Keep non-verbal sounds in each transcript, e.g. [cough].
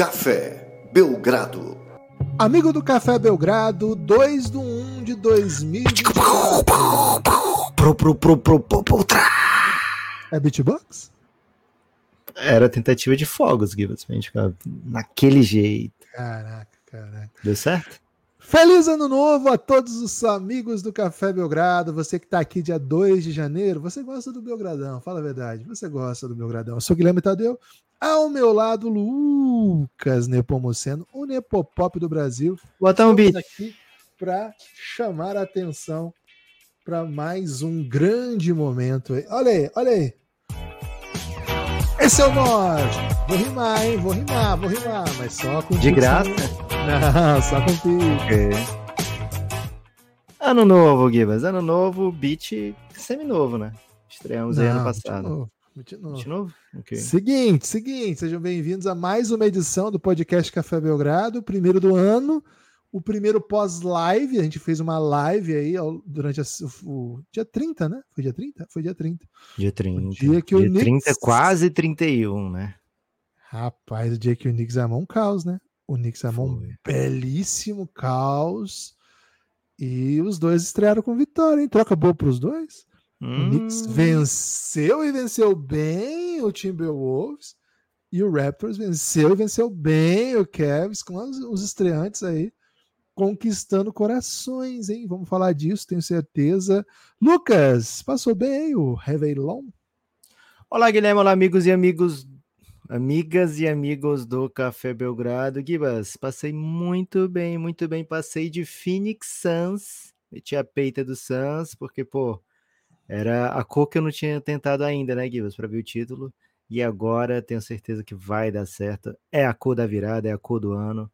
Café Belgrado. Amigo do Café Belgrado, 2 do 1 de 2024. Pro, pro, pro, pro, pro, pro, tra. É beatbox? Era tentativa de fogos, Gibbs, pra gente ficar naquele jeito. Caraca, caraca. Deu certo? Feliz ano novo a todos os amigos do Café Belgrado. Você que está aqui dia 2 de janeiro, você gosta do Belgradão, fala a verdade. Você gosta do Belgradão. Eu sou Guilherme Tadeu. Ao meu lado, Lucas Nepomuceno, o Nepopop do Brasil. Botar um beat. aqui para chamar a atenção para mais um grande momento. Olha aí, olha aí. Esse é o norte. Vou rimar, hein? Vou rimar, vou rimar, mas só com De dicção. graça? Não, só com pique. Ano novo, Gibbs. Ano novo, beat semi-novo, né? Estreamos aí ano Não, passado. De novo, de novo. Beat novo? Ok. Seguinte, seguinte, sejam bem-vindos a mais uma edição do podcast Café Belgrado, o primeiro do ano, o primeiro pós-live. A gente fez uma live aí durante a- o, o dia 30, né? Foi dia 30? Foi dia 30. Dia 30. dia que o Knicks- 30, quase 31, né? Rapaz, o dia que o Knicks armou um caos, né? O Knicks armou um Foi. belíssimo caos. E os dois estrearam com vitória, hein? Troca boa para os dois. O Knicks Hum, venceu e venceu bem o Timberwolves. E o Raptors venceu e venceu bem o Cavs, com os, os estreantes aí conquistando corações, hein? Vamos falar disso, tenho certeza. Lucas, passou bem aí o Réveillon? Olá, Guilherme. Olá, amigos e amigos. Amigas e amigos do Café Belgrado. Gibas, passei muito bem, muito bem. Passei de Phoenix Suns. Meti a peita do Suns, porque, pô, era a cor que eu não tinha tentado ainda, né, Gibas, para ver o título. E agora tenho certeza que vai dar certo. É a cor da virada, é a cor do ano.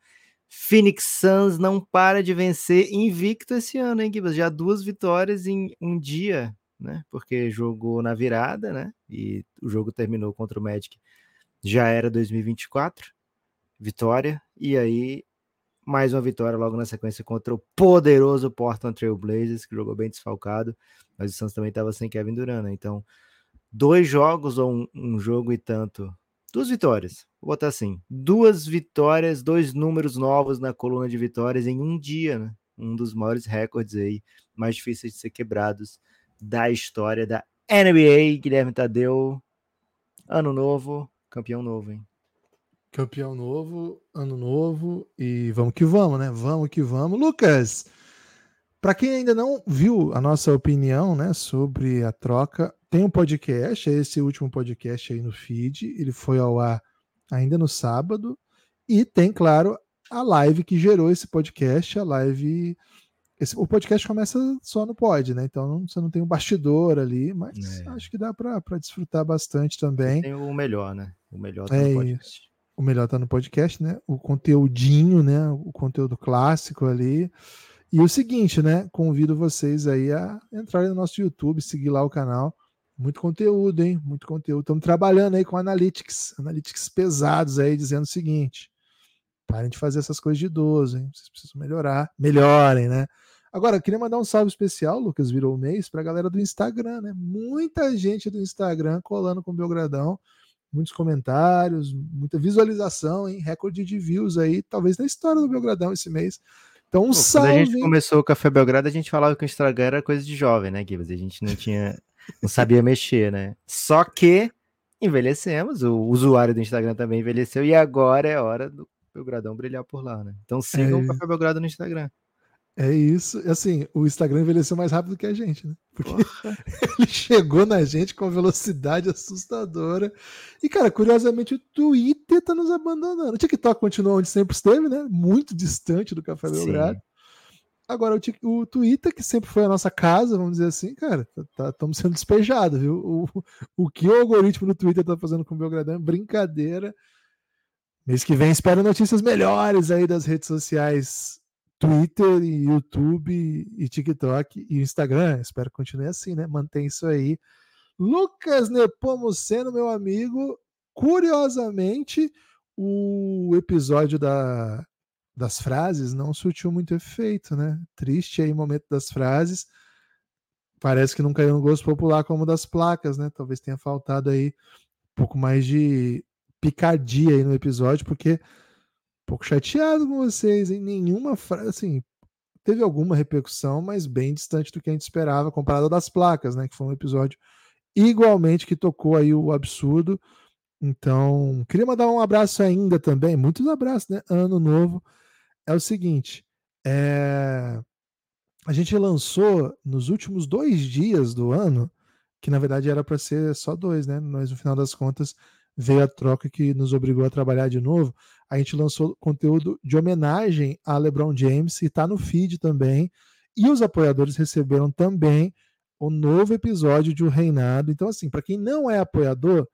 Phoenix Suns não para de vencer invicto esse ano, hein, Gibas? Já duas vitórias em um dia, né? Porque jogou na virada, né? E o jogo terminou contra o Magic. Já era 2024, vitória. E aí, mais uma vitória logo na sequência contra o poderoso Portland Trail Blazers, que jogou bem desfalcado. Mas o Suns também estava sem Kevin Durant, né? Então, dois jogos ou um, um jogo e tanto. Duas vitórias, vou botar assim. Duas vitórias, dois números novos na coluna de vitórias em um dia, né? Um dos maiores recordes aí, mais difíceis de ser quebrados da história da NBA. Guilherme Tadeu, ano novo, campeão novo, hein? Campeão novo, ano novo e vamos que vamos, né? Vamos que vamos. Lucas, para quem ainda não viu a nossa opinião, né, sobre a troca, tem um podcast, é esse último podcast aí no feed, ele foi ao ar ainda no sábado e tem, claro, a live que gerou esse podcast, a live esse, o podcast começa só no pod, né? Então não- você não tem um bastidor ali, mas É. acho que dá para desfrutar bastante também. Tem o melhor, né? O melhor tá É no podcast. o melhor tá no podcast, né? O conteúdinho, né? O conteúdo clássico ali. E o seguinte, né? Convido vocês aí a entrarem no nosso YouTube, seguir lá o canal. Muito conteúdo, hein? Muito conteúdo. Estamos trabalhando aí com analytics, analytics pesados aí, dizendo o seguinte: parem de fazer essas coisas de idoso, hein? Vocês precisam melhorar. Melhorem, né? Agora, queria mandar um salve especial, Lucas virou o mês, para a galera do Instagram, né? Muita gente do Instagram colando com o Belgradão muitos comentários, muita visualização, hein? Recorde de views aí, talvez na história do Belgradão esse mês. Então, um Pô, salve. Quando a gente começou o Café Belgrado, a gente falava que o Instagram era coisa de jovem, né, Gibbs? A gente não tinha, não sabia mexer, né? Só que envelhecemos, o usuário do Instagram também envelheceu e agora é hora do Belgradão brilhar por lá, né? Então sigam É. o Café Belgrado no Instagram. É isso. Assim, o Instagram envelheceu mais rápido que a gente, né? Porque [laughs] ele chegou na gente com velocidade assustadora. E, cara, curiosamente, o Twitter tá nos abandonando. O TikTok continua onde sempre esteve, né? Muito distante do Café. Belgrado. Agora, o, o Twitter, que sempre foi a nossa casa, vamos dizer assim, cara, estamos sendo despejados, viu? O, o que o algoritmo do Twitter tá fazendo com o Belgradão é brincadeira. Mês que vem, espero notícias melhores aí das redes sociais Twitter e YouTube e TikTok e Instagram. Espero que continue assim, né? Mantém isso aí. Lucas Nepomuceno, meu amigo, curiosamente, o episódio da, das frases não surtiu muito efeito, né? Triste aí o momento das frases. Parece que não caiu no gosto popular como das placas, né? Talvez tenha faltado aí um pouco mais de picardia aí no episódio, porque pouco chateado com vocês, em nenhuma frase, assim, teve alguma repercussão, mas bem distante do que a gente esperava, comparado das placas, né? Que foi um episódio igualmente que tocou aí o absurdo. Então, queria mandar um abraço ainda também, muitos abraços, né? Ano novo. É o seguinte, é... a gente lançou nos últimos dois dias do ano, que na verdade era para ser só dois, né? Mas no final das contas veio a troca que nos obrigou a trabalhar de novo a gente lançou conteúdo de homenagem a LeBron James e está no feed também. E os apoiadores receberam também o novo episódio de O Reinado. Então, assim, para quem não é apoiador,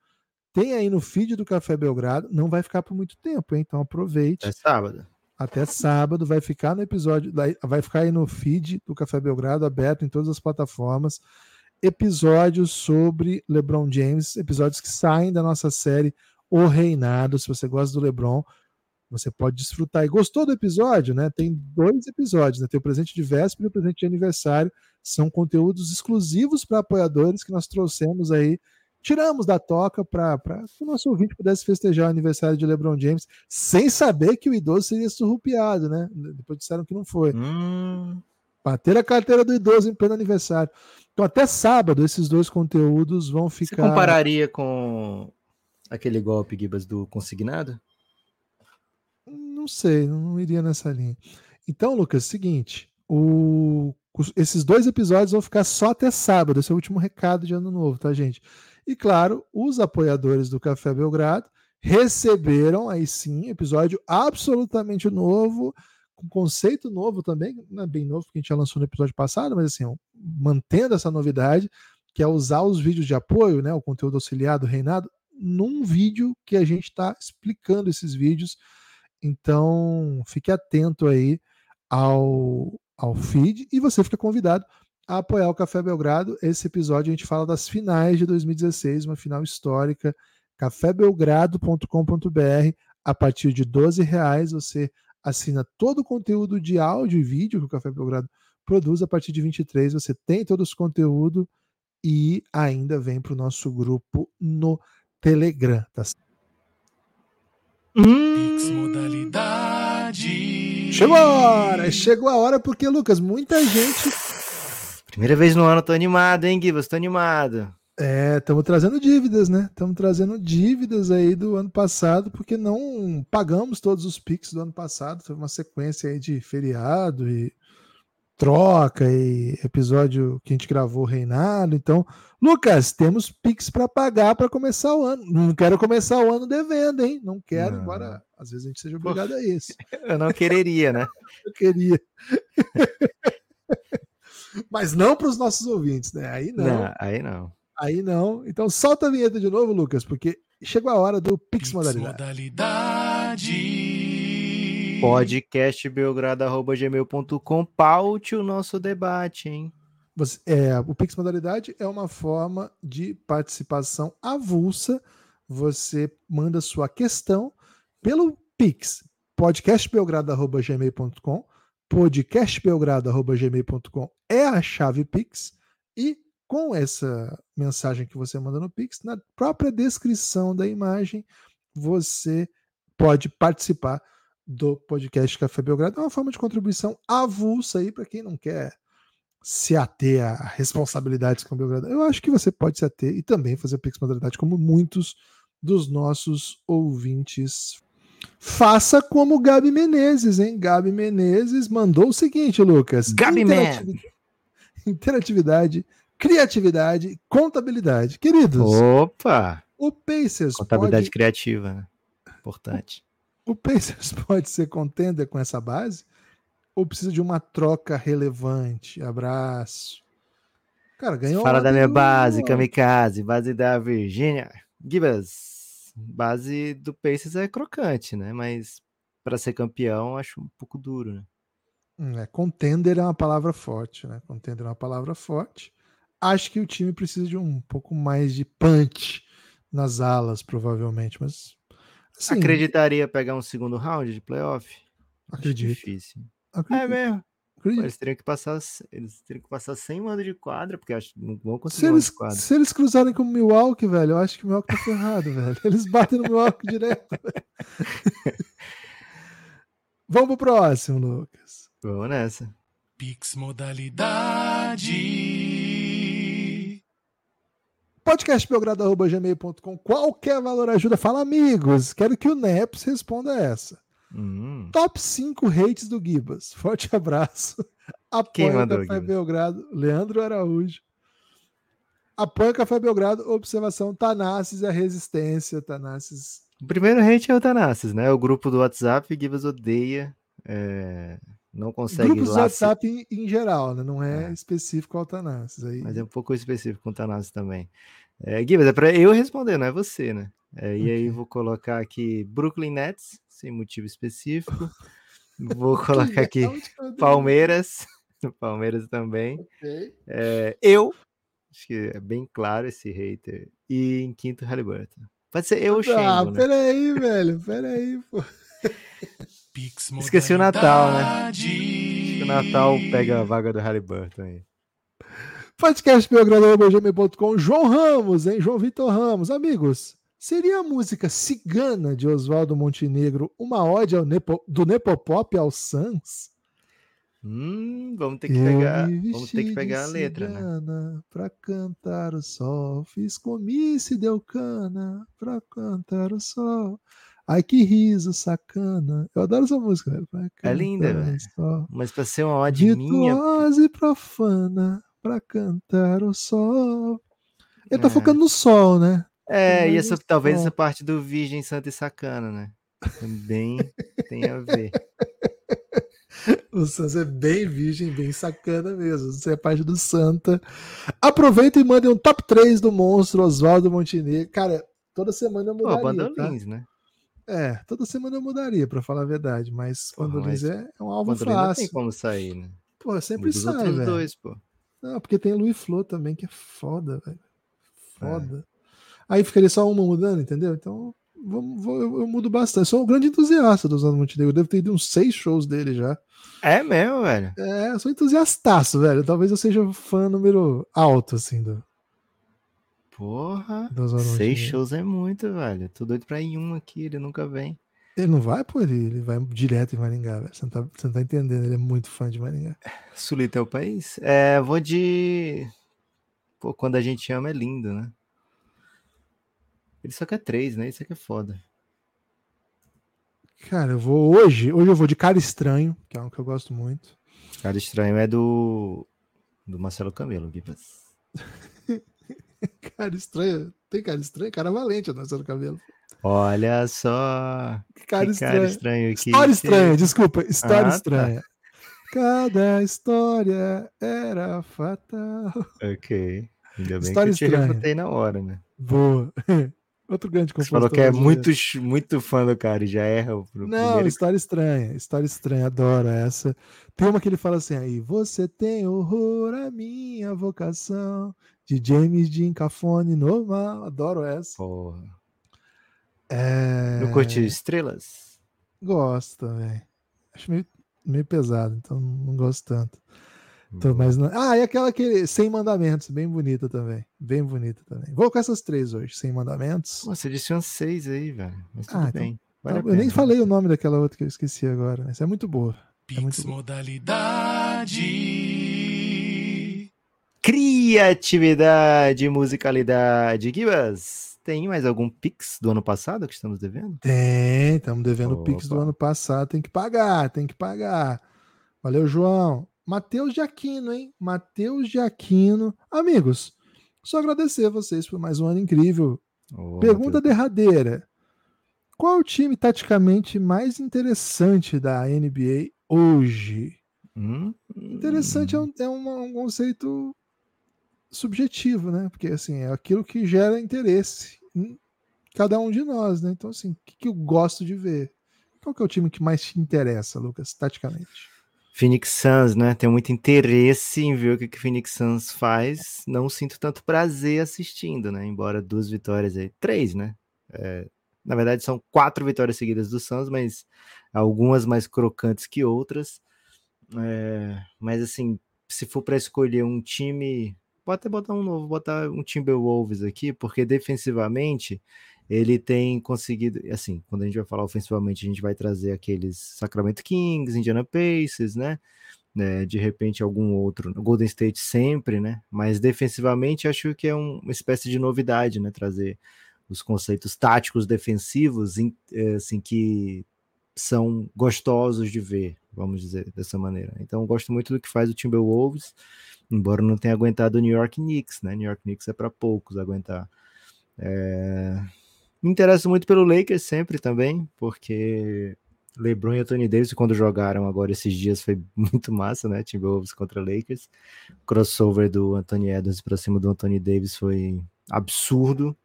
tem aí no feed do Café Belgrado. Não vai ficar por muito tempo, hein? Então aproveite. Até sábado. Até sábado vai ficar no episódio, vai ficar aí no feed do Café Belgrado, aberto em todas as plataformas. Episódios sobre LeBron James, episódios que saem da nossa série O Reinado. Se você gosta do LeBron, você pode desfrutar. E gostou do episódio, né? Tem dois episódios, né? Tem o presente de véspera e o presente de aniversário. São conteúdos exclusivos para apoiadores que nós trouxemos aí. Tiramos da toca para que o nosso ouvinte pudesse festejar o aniversário de LeBron James sem saber que o idoso seria surrupiado, né? Depois disseram que não foi. Hum. Bater a carteira do idoso em pleno aniversário. Então, até sábado, esses dois conteúdos vão ficar. Você compararia com aquele golpe, Gibas, do consignado? Não sei, não iria nessa linha. Então, Lucas, seguinte, o, esses dois episódios vão ficar só até sábado. Esse é o último recado de ano novo, tá, gente? E claro, os apoiadores do Café Belgrado receberam aí sim episódio absolutamente novo, com conceito novo também, não é bem novo porque a gente já lançou no episódio passado, mas assim, mantendo essa novidade, que é usar os vídeos de apoio, né, o conteúdo auxiliar do Reinado, num vídeo que a gente está explicando esses vídeos então, fique atento aí ao, ao feed e você fica convidado a apoiar o Café Belgrado. Esse episódio a gente fala das finais de 2016, uma final histórica. cafébelgrado.com.br. A partir de 12 reais você assina todo o conteúdo de áudio e vídeo que o Café Belgrado produz. A partir de 23 você tem todo esse conteúdo e ainda vem para o nosso grupo no Telegram. Tá Hum. modalidade. Chegou a hora, chegou a hora porque, Lucas, muita gente. Primeira vez no ano, tô animado, hein, Gibas? Tô animado. É, estamos trazendo dívidas, né? Estamos trazendo dívidas aí do ano passado, porque não pagamos todos os PIX do ano passado. Foi uma sequência aí de feriado e troca e episódio que a gente gravou Reinado. Então, Lucas, temos Pix para pagar para começar o ano. Não quero começar o ano devendo, hein? Não quero, não. embora às vezes a gente seja obrigado a isso. [laughs] Eu não quereria, né? Eu queria. [laughs] Mas não para os nossos ouvintes, né? Aí não. não. Aí não. Aí não. Então solta a vinheta de novo, Lucas, porque chegou a hora do Pix, Pix modalidade. modalidade podcastbelgrado.gmail.com paute o nosso debate, hein? Você, é, o Pix Modalidade é uma forma de participação avulsa. Você manda sua questão pelo Pix, podcastbelgrado.gmail.com podcastbelgrado.gmail.com é a chave Pix e com essa mensagem que você manda no Pix, na própria descrição da imagem, você pode participar do podcast Café Belgrado. É uma forma de contribuição avulsa aí para quem não quer se ater a responsabilidades com o Belgrado. Eu acho que você pode se ater e também fazer Pix modalidade, como muitos dos nossos ouvintes. Faça como Gabi Menezes, hein? Gabi Menezes mandou o seguinte, Lucas. Gabi [laughs] interatividade, interatividade, criatividade, contabilidade. Queridos. Opa! O Pacers. Contabilidade pode... criativa, né? Importante. O Pacers [laughs] pode ser contender com essa base? Ou precisa de uma troca relevante? Abraço. Cara, ganhou. Fala da minha base, Kamikaze, base da Virgínia. Gibas, base do Pacers é crocante, né? Mas para ser campeão, acho um pouco duro, né? Hum, é, contender é uma palavra forte, né? Contender é uma palavra forte. Acho que o time precisa de um pouco mais de punch nas alas, provavelmente, mas Sim. Acreditaria pegar um segundo round de playoff? Acredito. Acho difícil. Acredito. É mesmo. Eles teriam que passar, eles teriam que passar sem mando de quadra, porque acho que não vão conseguir se eles, quadra. Se eles cruzarem com o Milwaukee, velho, eu acho que o Milwaukee tá ferrado, [laughs] velho. Eles batem no Milwaukee direto. [laughs] Vamos pro próximo, Lucas. Vamos nessa. Pix modalidade. podcastbelgrado.gmail.com Qualquer valor ajuda. Fala, amigos. Quero que o Neps responda essa. Hum. Top 5 hates do Gibas. Forte abraço. [laughs] Quem mandou, Café Gibas? Belgrado. Leandro Araújo. Apoia Café Belgrado. Observação Tanassis e a resistência. Tanassis. O primeiro hate é o Tanassis, né? O grupo do WhatsApp, Gibas odeia. é, Não consegue Grupos lá. WhatsApp em, em geral, né? Não é, É. específico ao Tanassis. Aí... Mas é um pouco específico com o Tanassis também. É, Gibas, é pra eu responder, não é você, né? É, e aí vou colocar aqui Brooklyn Nets, sem motivo específico. [laughs] Vou colocar aqui eu dei? Palmeiras. [laughs] Palmeiras também. Ok. É, eu, acho que é bem claro esse hater. E em quinto, Halliburton. Pode ser eu, Ah, Shengo, né? peraí, velho. Peraí, pô. [laughs] Pix Esqueci o Natal, né? o Natal pega a vaga do Halliburton aí. Podcastbelgrado.gmail.com João Ramos, hein? João Vitor Ramos. Amigos, seria a música Cigana de Oswaldo Montenegro uma ode ao Nepo- do Nepopop ao Sans? Hum, vamos ter que Eu pegar, me vamos ter que pegar a letra, né? Pra cantar o sol, fiz comício e deu cana pra cantar o sol. Ai, que riso sacana. Eu adoro essa música, velho. É linda, cantar o velho. sol. Mas pra ser uma ode minha, Virtuosa e profana pra cantar o sol. Ele tá É. focando no sol, né? é, e essa, talvez essa parte do Virgem Santa e Sacana, né? Também [laughs] tem a ver. O Sans é bem virgem, bem sacana mesmo. Você é parte do Santa. Aproveita e mande um top 3 do monstro Oswaldo Montenegro. Cara, toda semana eu Pô, mudaria. tá? Bandolins, né? É, toda semana eu mudaria, pra falar a verdade. Mas Bandolins mas é, é um alvo Bandolins não tem fácil. como sair, né? Pô, sempre sai, velho. dois, pô. Não, porque tem Louis Flor também, que é foda, velho. É. Foda. Aí ficaria só uma mudando, entendeu? Então, vamos, vou- eu, eu mudo bastante. Sou um grande entusiasta do Oswaldo Montenegro. Eu devo ter ido uns seis shows dele já. É mesmo, velho. É, eu sou entusiastaço, velho. Talvez eu seja fã número alto, assim, do, Porra. Seis shows é muito, velho. Tô doido pra ir em um aqui, ele nunca vem. Ele não vai, pô, ele, ele vai direto em Maringá, velho. Você não, tá, você não tá entendendo, ele é muito fã de Maringá. Sulita é o país? É, vou de. Pô, quando a gente ama é lindo, né? Ele só quer três, né? Isso aqui é foda. Cara, eu vou hoje, hoje eu vou de Cara Estranho, que é um que eu gosto muito. Cara estranho é do. Do Marcelo Camelo, Gibas. [laughs] [laughs] Cara Estranho, tem Cara Estranho? Cara Valente, a nossa cabelo. Olha só. Cara que Estranho. cara estranho aqui. História estranha, desculpa, história Ah, tá. estranha. Cada história era fatal. Ok. Ainda bem História que eu te estranha. refutei na hora, né? Boa. [laughs] Outro grande Você compositor. falou que é muito, muito fã do cara e já erra o Não, primeiro. história estranha, história estranha, adoro essa. Tem uma que ele fala assim, aí, você tem horror à minha vocação, de James Dean Cafone normal, adoro essa. Porra. É... Não curte estrelas? Gosto também. Acho meio, meio pesado, então não gosto tanto. Tô Boa. mais na- Ah, e aquela que Sem Mandamentos, bem bonita também. Bem bonita também. Vou com essas três hoje, Sem Mandamentos. Nossa, você disse umas seis aí, velho. Mas tudo Ah, então- bem. Vale a eu nem falei o nome daquela outra que eu esqueci agora. Essa é muito boa. É muito Pix bom. Criatividade, musicalidade. Gibas, tem mais algum Pix do ano passado que estamos devendo? Tem, estamos devendo o Pix do ano passado. Tem que pagar, tem que pagar. Valeu, João. Matheus de Aquino, hein? Matheus de Aquino. Amigos, só agradecer a vocês por mais um ano incrível. Pergunta derradeira. Qual o time taticamente mais interessante da NBA hoje? Hum, Interessante é um, é um- um conceito subjetivo, né? Porque assim, é aquilo que gera interesse em cada um de nós, né? Então, assim, o que, que eu gosto de ver? Qual que é o time que mais te interessa, Lucas, taticamente? Phoenix Suns, né? Tenho muito interesse em ver o que que o Phoenix Suns faz. Não sinto tanto prazer assistindo, né? Embora duas vitórias aí, três, né? É, na verdade, são quatro vitórias seguidas do Suns, mas algumas mais crocantes que outras. É, mas assim, se for para escolher um time, vou até botar um novo, botar um Timberwolves aqui, porque defensivamente ele tem conseguido, assim, quando a gente vai falar ofensivamente, a gente vai trazer aqueles Sacramento Kings, Indiana Pacers, né? né, de repente algum outro, Golden State sempre, né? Mas defensivamente acho que é um, uma espécie de novidade, né? Trazer os conceitos táticos defensivos, eh, assim que são gostosos de ver, vamos dizer dessa maneira. Então gosto muito do que faz o Timberwolves, embora não tenha aguentado o New York Knicks, né? New York Knicks é para poucos aguentar. É... Me interesso muito pelo Lakers sempre também, porque LeBron e Anthony Davis, quando jogaram agora esses dias, foi [laughs] muito massa, né? Timberwolves contra Lakers. O crossover do Anthony Edwards para cima do Anthony Davis foi absurdo.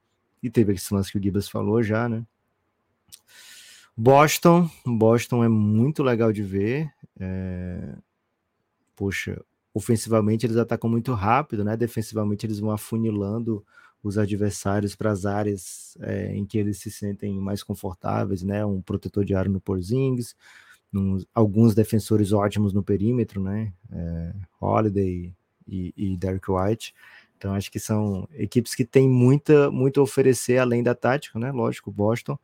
E teve esse lance que o Gibbs falou já, né? Boston, Boston é muito legal de ver. É... Poxa, ofensivamente eles atacam muito rápido, né? Defensivamente eles vão afunilando os adversários para as áreas é, em que eles se sentem mais confortáveis, né? Um protetor de aro no Porzingis, uns, alguns defensores ótimos no perímetro, né? É, Holiday e, e Derek White. Então acho que são equipes que têm muita, muito a oferecer além da tática, né? Lógico, Boston,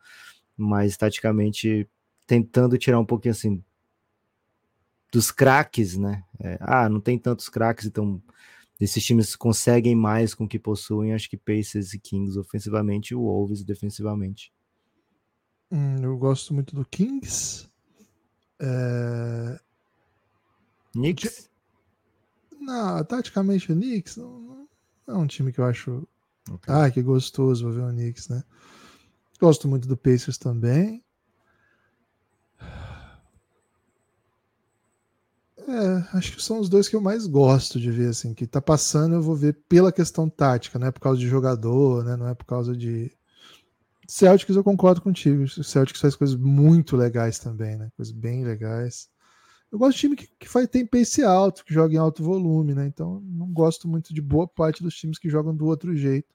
mas taticamente tentando tirar um pouquinho assim dos craques, né? É, ah, não tem tantos craques, então esses times conseguem mais com o que possuem, acho que Pacers e Kings ofensivamente e o Wolves defensivamente. Hum, eu gosto muito do Kings. É... Knicks? Não, taticamente o Knicks não, não, é um time que eu acho. Okay. Ah, que gostoso ver o Knicks, né? Gosto muito do Pacers também. É, acho que são os dois que eu mais gosto de ver, assim, que tá passando eu vou ver pela questão tática, não é por causa de jogador, né? Não é por causa de. Celtics eu concordo contigo. O Celtics faz coisas muito legais também, né? Coisas bem legais. Eu gosto de time que, que faz, tem pace alto, que joga em alto volume, né? Então não gosto muito de boa parte dos times que jogam do outro jeito.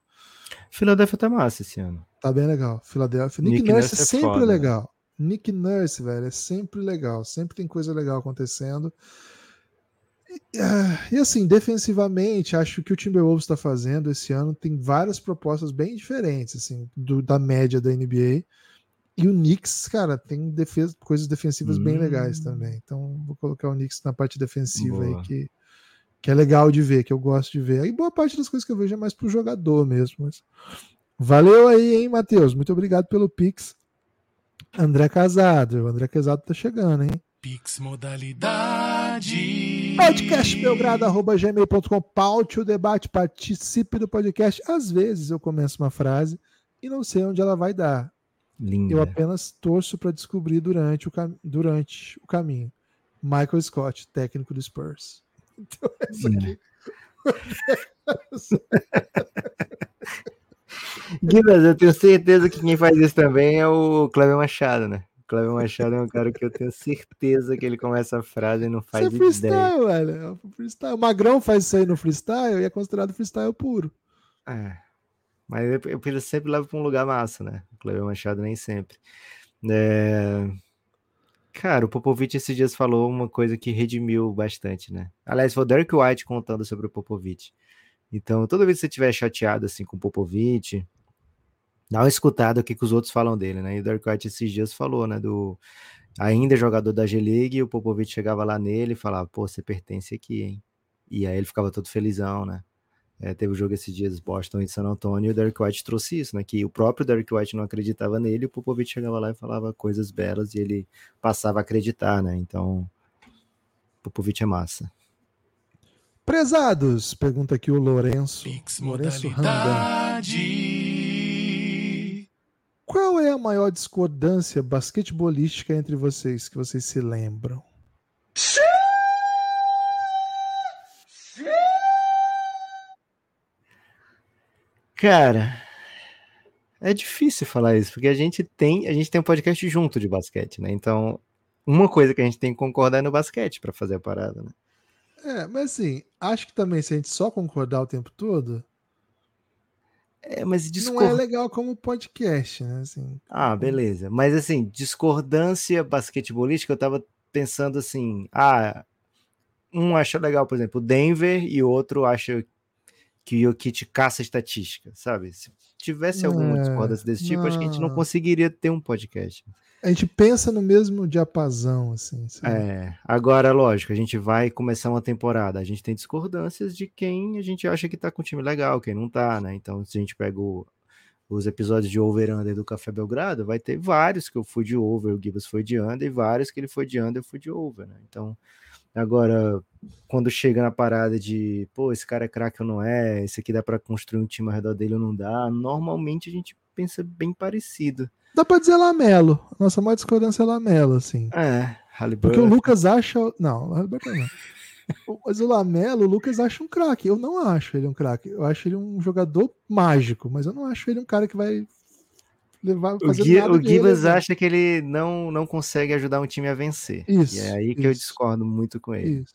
Philadelphia tá massa esse ano. Tá bem legal. Philadelphia. Nick, Nick Nurse é sempre foda, legal. Né? Nick Nurse, velho, é sempre legal, sempre tem coisa legal acontecendo. E, ah, e assim, defensivamente, acho que o Timberwolves está fazendo esse ano tem várias propostas bem diferentes, assim, do, da média da NBA. E o Knicks, cara, tem defesa, coisas defensivas hum. bem legais também. Então, vou colocar o Knicks na parte defensiva boa. aí, que, que é legal de ver, que eu gosto de ver. E boa parte das coisas que eu vejo é mais pro jogador mesmo. Mas... Valeu aí, hein, Matheus? Muito obrigado pelo Pix. André Casado. O André Casado tá chegando, hein? Pix modalidade. Podcastbelgrado.gmail.com Paute o debate, participe do podcast. Às vezes eu começo uma frase e não sei onde ela vai dar. Linda. Eu apenas torço para descobrir durante o, durante o caminho. Michael Scott, técnico do Spurs. Então, essa aqui. [laughs] Guinness, eu tenho certeza que quem faz isso também é o Cleber Machado, né? O Cleber Machado é um cara que eu tenho certeza que ele começa a frase e não faz isso é freestyle, ideia. velho. É freestyle. O Magrão faz isso aí no freestyle e é considerado freestyle puro. É. Mas ele sempre leva para um lugar massa, né? O Cleber Machado nem sempre. É... Cara, o Popovich esses dias falou uma coisa que redimiu bastante, né? Aliás, foi o Derek White contando sobre o Popovich. Então, toda vez que você estiver chateado assim com o Popovich, dá uma escutada o que, que os outros falam dele, né? E o Derek White esses dias falou, né? Do ainda jogador da G-League, o Popovich chegava lá nele e falava, pô, você pertence aqui, hein? E aí ele ficava todo felizão, né? É, teve o um jogo esses dias, Boston e San Antonio, e o Derek White trouxe isso, né? Que o próprio Derek White não acreditava nele, e o Popovich chegava lá e falava coisas belas e ele passava a acreditar, né? Então, Popovich é massa. Prezados, pergunta aqui o Lourenço. Pix Lourenço modalidade. Qual é a maior discordância basquetebolística entre vocês que vocês se lembram? Cara, é difícil falar isso, porque a gente tem, a gente tem um podcast junto de basquete, né? Então, uma coisa que a gente tem que concordar é no basquete para fazer a parada, né? É, mas assim, acho que também se a gente só concordar o tempo todo. É, mas discord... Não é legal como podcast, né? Assim, ah, beleza. Mas assim, discordância basquetebolística, eu tava pensando assim, ah, um acha legal, por exemplo, Denver e o outro acha que o Jokic caça estatística, sabe? Se tivesse alguma É, discordância desse tipo, acho que a gente não não. conseguiria ter um podcast. A gente pensa no mesmo diapasão, assim. sabe? É, agora, lógico, a gente vai começar uma temporada. A gente tem discordâncias de quem a gente acha que tá com um time legal, quem não tá, né? Então, se a gente pega o- os episódios de over under do Café Belgrado, vai ter vários que eu fui de over, o Gibbs foi de under, e vários que ele foi de under, eu fui de over, né? Então, agora, quando chega na parada de, pô, esse cara é craque ou não é, esse aqui dá pra construir um time ao redor dele ou não dá, normalmente a gente pensa bem parecido. Dá pra dizer Lamelo. Nossa maior discordância é Lamelo, assim. É, Halliburton. Porque o Lucas acha. Não, o Halliburton não. [laughs] Mas o Lamelo, o Lucas acha um craque. Eu não acho ele um craque. Eu acho ele um jogador mágico, mas eu não acho ele um cara que vai levar. O, Gui, nada o Gibbs relevante. acha que ele não, não consegue ajudar um time a vencer. Isso, e é aí que eu isso. discordo muito com ele. Isso.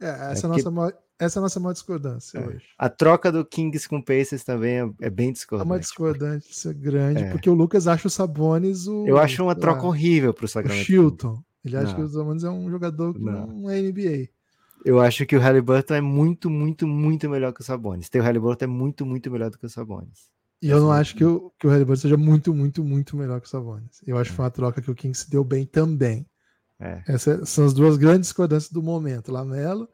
É, essa, é porque- nossa maior, essa é a nossa maior discordância É. hoje. A troca do Kings com o Pacers também é, é bem É uma discordante. discordância grande, É. porque o Lucas acha o Sabonis o. Eu acho uma troca horrível pro o Sacramento. Kings. Chilton. Ele acha Não. que o Sabonis é um jogador que Não. não é NBA. Eu acho que o Halliburton é muito, muito, muito melhor que o Sabonis. O Halliburton é muito, muito melhor do que o Sabonis. E eu não acho que o, que o Halliburton seja muito, muito, muito melhor que o Sabonis. Eu acho que foi uma troca que o King se deu bem também. É. Essas são as duas grandes discordâncias do momento. Lamelo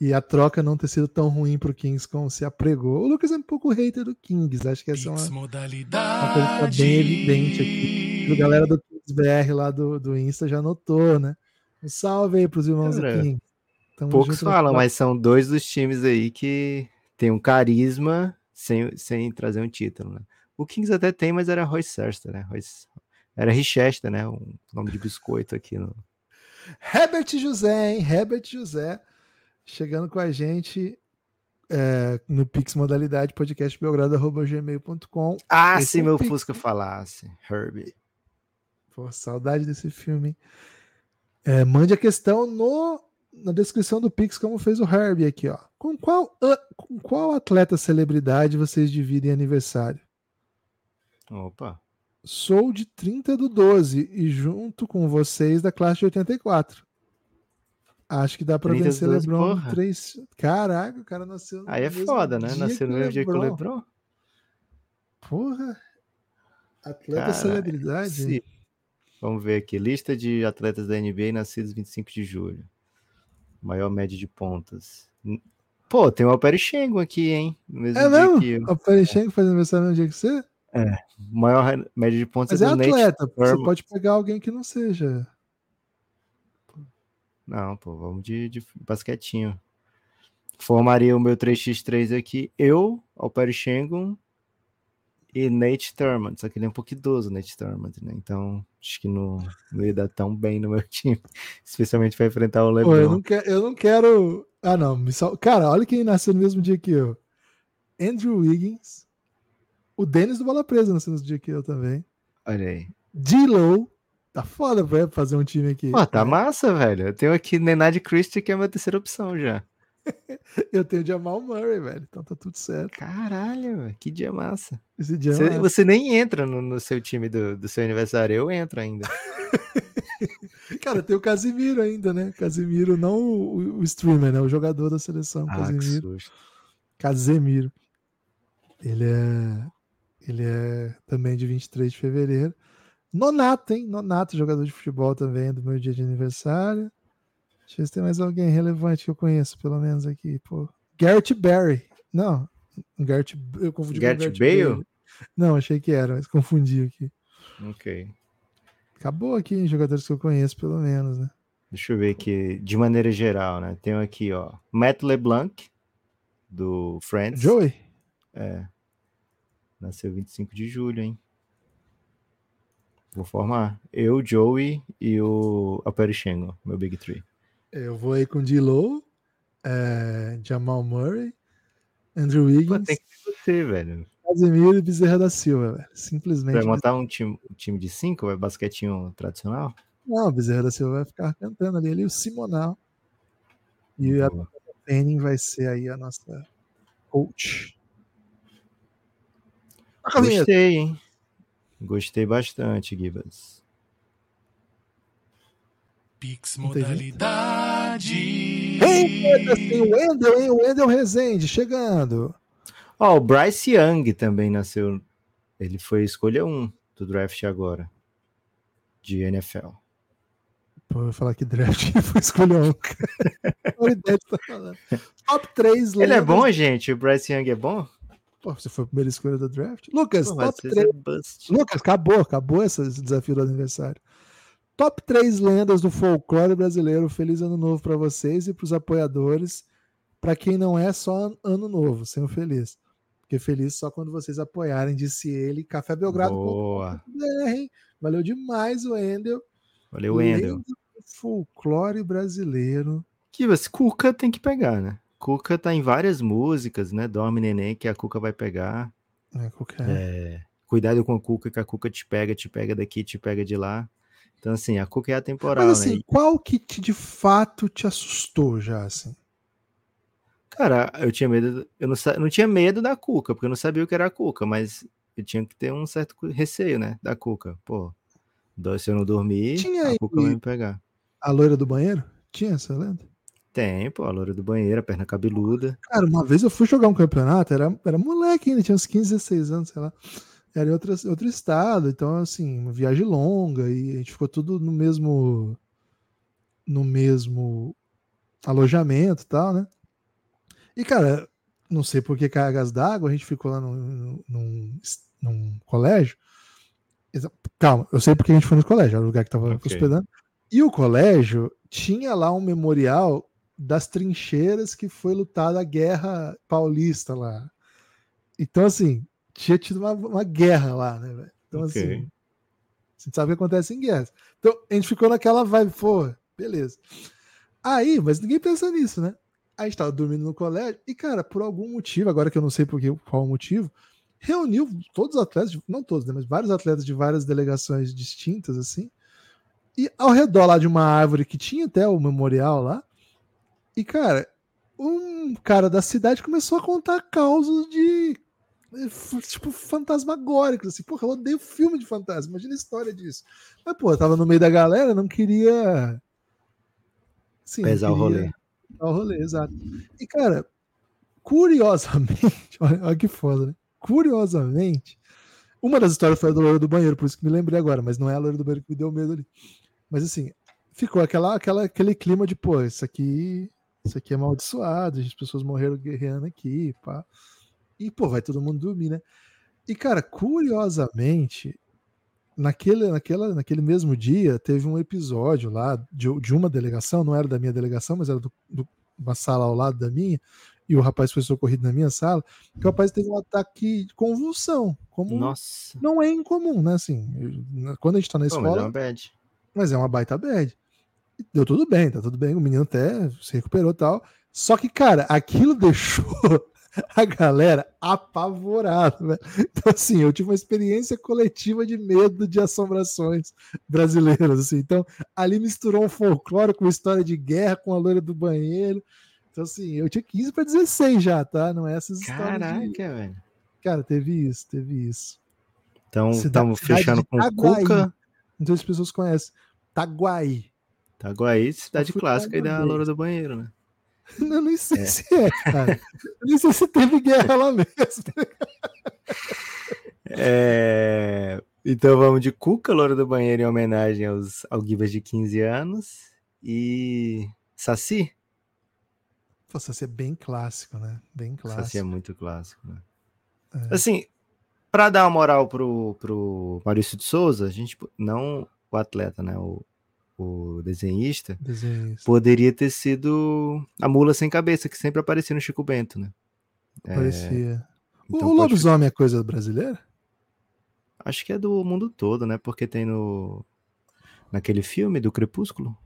e a troca não ter sido tão ruim pro Kings como se apregou. O Lucas é um pouco hater do Kings. Acho que essa é uma, Pix uma modalidade. coisa que tá bem evidente aqui. A galera do Kings BR lá do, do Insta já notou, né? Um salve aí pros irmãos Cara, do King. Tamo Poucos falam, mas são dois dos times aí que tem um carisma sem, sem trazer um título, né? O Kings até tem, mas era Royce Sexton, né? Era Richester, né? Um nome de biscoito aqui. No... [laughs] Herbert José, hein? Herbert José, chegando com a gente é, no Pix Modalidade, podcastbelgrado.gmail.com. Ah, Esse se é meu Pix, Fusca falasse. Herbie. Pô, saudade desse filme. hein? É, mande a questão no, na descrição do Pix, como fez o Herbie aqui, ó. Com qual, a- com qual atleta celebridade vocês dividem aniversário? Opa. Sou de 30 do 12 e junto com vocês da classe de 84. Acho que dá pra 30 do vencer 12, LeBron porra. Caraca, o cara nasceu. Aí é foda, né? Nasceu no mesmo dia que o LeBron. Porra. Atleta Cara, celebridade. Se- Vamos ver aqui. Lista de atletas da NBA nascidos 25 de julho. Maior média de pontas. Pô, tem o Schengen aqui, hein? No mesmo É mesmo? que eu. O Perechenko faz aniversário no dia que você? Maior re- média de pontas Mas é Nate atleta. Você Thurman. pode pegar alguém que não seja. Não, pô, vamos de, de basquetinho. Formaria o meu 3x3 aqui. Eu, Alperi Schengen e Nate Thurman. Só que ele é um pouco idoso, Nate Thurman, né? Então, acho que não, não ia dar tão bem no meu [laughs] time. Especialmente para enfrentar o Pô, LeBron. eu, não quero, eu não quero. Ah, não. Me sal... Cara, olha quem nasceu no mesmo dia que eu: Andrew Wiggins. O Dennis do Bola Presa nasceu no mesmo dia que eu também. Olha aí. D-Low. Tá foda pra fazer um time aqui. Pô, tá massa, velho. Eu tenho aqui Nenad Christie, que é a minha terceira opção já. [laughs] Eu tenho Jamal Murray, velho. Então tá tudo certo. Caralho, que dia massa. Esse dia é Você, massa. você nem entra no, no seu time do, do seu aniversário, eu entro ainda. [laughs] Cara, tem o Casimiro ainda, né? Casimiro, não o, o streamer, né? O jogador da seleção, Ah, Casimiro. susto. Casemiro. Ele é. Ele é também de 23 de fevereiro. Nonato, hein? Nonato, jogador de futebol também, do meu dia de aniversário. Deixa eu ver se tem mais alguém relevante que eu conheço, pelo menos aqui. Pô. Garrett Barry. Não, Garrett, eu confundi Garrett com Bale? Não, achei que era, mas confundi aqui. Ok. Acabou aqui, hein? Jogadores que eu conheço, pelo menos, né? Deixa eu ver aqui, de maneira geral, né? Tenho aqui, ó, Matt LeBlanc, do Friends. Joey? Nasceu 25 de julho, hein? Vou formar. Eu, Joey e o Aperichengo, meu Big Three. Eu vou aí com D-Low, é, Jamal Murray, Andrew Pô, Wiggins, tem que ser você, velho. Casemiro e Bezerra da Silva, velho. Simplesmente. vai montar um time, um time de cinco, vai basquetinho tradicional? Não, Bezerra da Silva vai ficar cantando ali, ali o Simonal. E a Boa. Penning vai ser aí a nossa coach. A. Gostei, hein? Gostei bastante, Gibas. Pix modalidade. Ei, tem o Wendel, hein? O Wendel Rezende chegando. Ó, o Bryce Young também nasceu. Ele foi escolha 1 do draft agora. De NFL. Pô, eu vou falar que draft foi escolha 1. Qual ideia que tá falando? Top 3 Ele é bom, gente? O Bryce Young é bom? Pô, você foi a primeira escolha do draft. Lucas, Pô, top mas 3. é bust. Lucas, acabou, acabou esse esse desafio do aniversário. Top 3 lendas do folclore brasileiro. Feliz ano novo para vocês e para os apoiadores. Para quem não é só ano novo, sendo feliz. Porque feliz só quando vocês apoiarem, disse ele. Café Belgrado. Boa. Valeu demais o Endel. Valeu, Wendel. Lenda do folclore brasileiro. Que você, Cuca tem que pegar, né? Cuca tá em várias músicas, né? Dorme Neném, que a Cuca vai pegar. É, qualquer... É, cuidado com a Cuca, que a Cuca te pega, te pega daqui, te pega de lá. Então, assim, a Cuca é atemporal, Mas assim, né? qual que te, de fato te assustou já, assim? Cara, eu tinha medo. Eu não, não tinha medo da Cuca, porque eu não sabia o que era a Cuca, mas eu tinha que ter um certo receio, né? Da Cuca. Pô, se eu não dormir, Tinha a Cuca vai me pegar. A loira do banheiro? Tinha essa lenda? Tem, pô, a loura do banheiro, a perna cabeluda. Cara, uma vez eu fui jogar um campeonato, era, era moleque ainda, tinha uns 15, 16 anos, sei lá. Era em outro, outro estado, então, assim, uma viagem longa e a gente ficou tudo no mesmo. no mesmo alojamento e tal, né? E, cara, não sei por que cargas d'água, a gente ficou lá num, num, num colégio. Calma, eu sei porque a gente foi no colégio, era o lugar que tava Ok. hospedando. E o colégio tinha lá um memorial das trincheiras que foi lutada a guerra paulista lá. Então, assim, tinha tido uma, uma guerra lá, né, velho? Então, Ok. assim, a gente sabe o que acontece em guerras. Então, a gente ficou naquela vibe, pô, beleza. Aí, mas ninguém pensa nisso, né? A gente tava dormindo no colégio e, cara, por algum motivo, agora que eu não sei por que, qual o motivo, reuniu todos os atletas, não todos, né, mas vários atletas de várias delegações distintas, assim, e ao redor lá de uma árvore que tinha até o memorial lá, e, cara, um cara da cidade começou a contar causos de. Tipo, fantasmagóricos, assim. Porra, eu odeio filme de fantasma. Imagina a história disso. Mas, pô, eu tava no meio da galera, não queria. Sim, não Pesar o queria rolê. pesar o rolê, exato. E, cara, curiosamente, [laughs] olha, olha que foda, né? Curiosamente, uma das histórias foi a do loiro do banheiro, por isso que me lembrei agora, mas não é a loira do banheiro que me deu medo ali. Mas assim, ficou aquela, aquela, aquele clima de, pô, isso aqui, isso aqui é amaldiçoado, as pessoas morreram guerreando aqui, pá. E, pô, vai todo mundo dormir, né? E, cara, curiosamente, naquele, naquela, naquele mesmo dia, teve um episódio lá de, de uma delegação, não era da minha delegação, mas era de uma sala ao lado da minha, e o rapaz foi socorrido na minha sala, que o rapaz teve um ataque de convulsão, como Nossa. não é incomum, né? Assim, quando a gente tá na Pô, mas é escola, uma bad. mas é uma baita bad. Deu tudo bem, tá tudo bem, o menino até se recuperou e tal. Só que, cara, aquilo [laughs] deixou [laughs] a galera apavorada, né? Então, assim, eu tive uma experiência coletiva de medo de assombrações brasileiras, assim. Então, ali misturou um folclore com história de guerra, com a loira do banheiro. Então, assim, eu tinha 15 para 16 já, tá? Não é essas histórias Caraca, de... velho. Cara, teve isso, teve isso. Então, estamos fechando com Itaguaí. Cuca. Se as pessoas conhecem. Taguaí. Itaguaí, cidade clássica uma da loura do banheiro, né? [laughs] Eu nem sei se é, cara. Eu nem sei se teve guerra lá mesmo. [laughs] É, Então vamos de Cuca, loura do banheiro, em homenagem aos ao Gibas de 15 anos. E Saci? Pô, Saci é bem clássico, né? Bem Saci é clássico. muito clássico, né? É. Assim, pra dar uma moral pro, pro Maurício de Souza, a gente, não o atleta, né? O, o desenhista, Desenhos. poderia ter sido a mula sem cabeça, que sempre aparecia no Chico Bento, né? É, Parecia. O- então o pode lobisomem é coisa brasileira? Acho que é do mundo todo, né? Porque tem no. Naquele filme do Crepúsculo.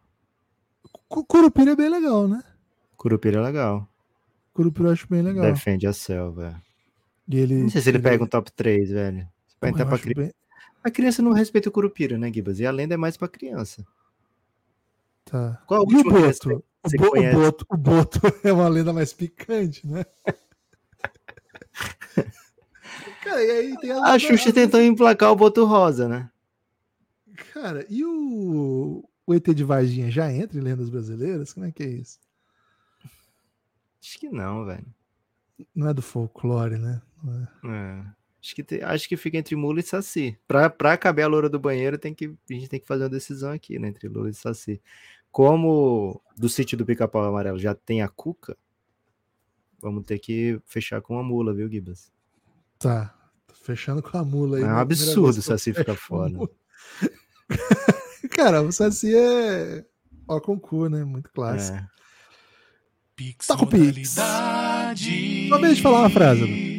Cu- Curupira é bem legal, né? Curupira é legal. Curupira eu acho bem legal. Defende a selva. E ele, Não sei se ele pega um top 3, velho. Vai entrar pra cri... bem- A criança não respeita o Curupira, né, Gibas? E a lenda é mais pra criança. Tá. Qual a E o Boto? O, você Bo- o conhece? Boto? O Boto [laughs] é uma lenda mais picante, né? [laughs] Cara, e aí tem A Xuxa tentou emplacar o Boto Rosa, né? Cara, e o, o ET de Varginha já entra em lendas brasileiras? Como é que é isso? Acho que não, velho. Não é do folclore, né? É. É. Acho que, te, acho que fica entre Mula e Saci. Pra, pra caber a loura do banheiro, tem que, a gente tem que fazer uma decisão aqui, né? Entre Lula e Saci. Como do sítio do Pica-Pau Amarelo já tem a Cuca, vamos ter que fechar com a mula, viu, Gibas? Tá. Fechando com a mula aí. É um absurdo o Saci ficar fora. [laughs] Cara, o Saci é ó com cu, né? Muito clássico. É. Pix Tá com Pix. Sua vez de falar uma frase.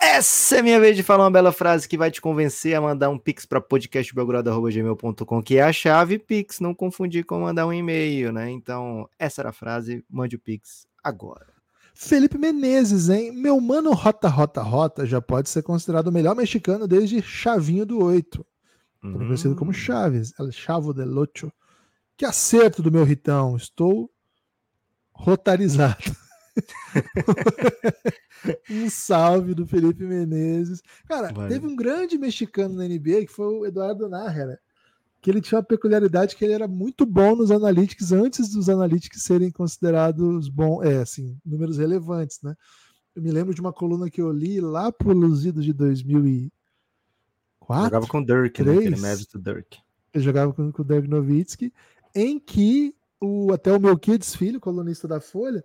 Essa é minha vez de falar uma bela frase que vai te convencer a mandar um pix para podcastbelgrado.gmail.com, que é a chave pix, não confundir com mandar um e-mail, né? Então, essa era a frase, mande o pix agora. Felipe Menezes, hein? Meu mano Rota Rota Rota já pode ser considerado o melhor mexicano desde Chavinho do 8. Também Hum. conhecido como Chaves, El Chavo del Ocho. Que acerto do meu Ritão, estou rotarizado. [laughs] [laughs] um salve do Felipe Menezes. Cara, Valeu. teve um grande mexicano na NBA que foi o Eduardo Nájera, que ele tinha uma peculiaridade que ele era muito bom nos analytics antes dos analytics serem considerados bom, é, assim, números relevantes, né? Eu me lembro de uma coluna que eu li lá pelos idos de 2004. Jogava com o Dirk, né? Aquele do Dirk. Ele jogava com, com o Dirk Nowitzki, em que o, até o meu Kids Filho, colunista da Folha,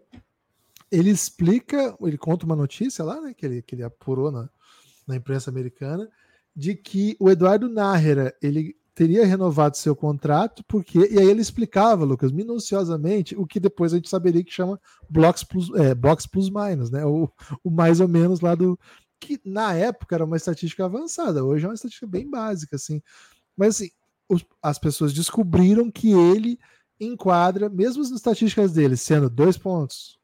ele explica, ele conta uma notícia lá, né, que ele, que ele apurou na, na imprensa americana, de que o Eduardo Nájera, ele teria renovado seu contrato, porque, e aí ele explicava, Lucas, minuciosamente, o que depois a gente saberia que chama blocks plus, é, box plus minus, né, o, o mais ou menos lá do, que na época era uma estatística avançada, hoje é uma estatística bem básica, assim, mas assim, os- as pessoas descobriram que ele enquadra, mesmo as estatísticas dele sendo dois pontos,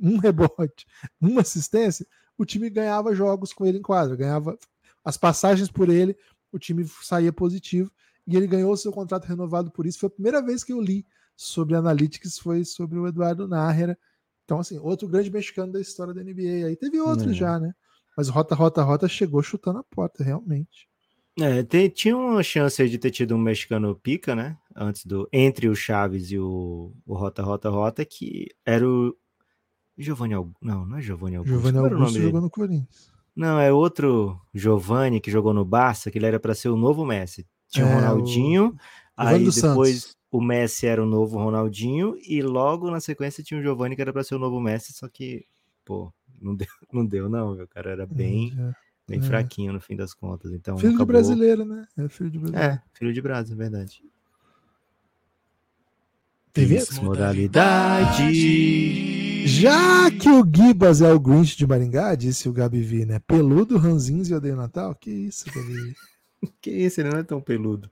um rebote, [laughs] uma assistência, o time ganhava jogos com ele em quadra, ganhava as passagens por ele, o time saía positivo e ele ganhou seu contrato renovado por isso. Foi a primeira vez que eu li sobre analytics, foi sobre o Eduardo Nájera. Então, assim, outro grande mexicano da história da NBA. Aí teve outros É. já, né? Mas o Rota, Rota, Rota chegou chutando a porta, realmente. É, tem- tinha uma chance de ter tido um mexicano pica, né? Antes do. Entre o Chaves e o, o Rota Rota Rota, que era o. Giovanni Augusto. Não, não é Giovanni Augusto. Giovanni o Augusto dele? jogou no Corinthians. Não, é outro Giovanni que jogou no Barça, que ele era para ser o novo Messi. Tinha o É, o Ronaldinho, aí dos depois Santos. o Messi era o novo Ronaldinho, e logo na sequência tinha o Giovanni que era para ser o novo Messi, só que, pô, não deu, [laughs] não, deu, não, meu cara era bem, Hum, bem é. fraquinho no fim das contas. Então, filho de acabou- brasileiro, né? É filho de brasileiro. É, filho de brasa, é verdade. Tem modalidade. Já que o Gibas é o Grinch de Maringá, disse o Gabi V, né? Peludo, ranzinhos e odeio Natal? Que isso, Gabi. [laughs] Que isso, ele não é tão peludo.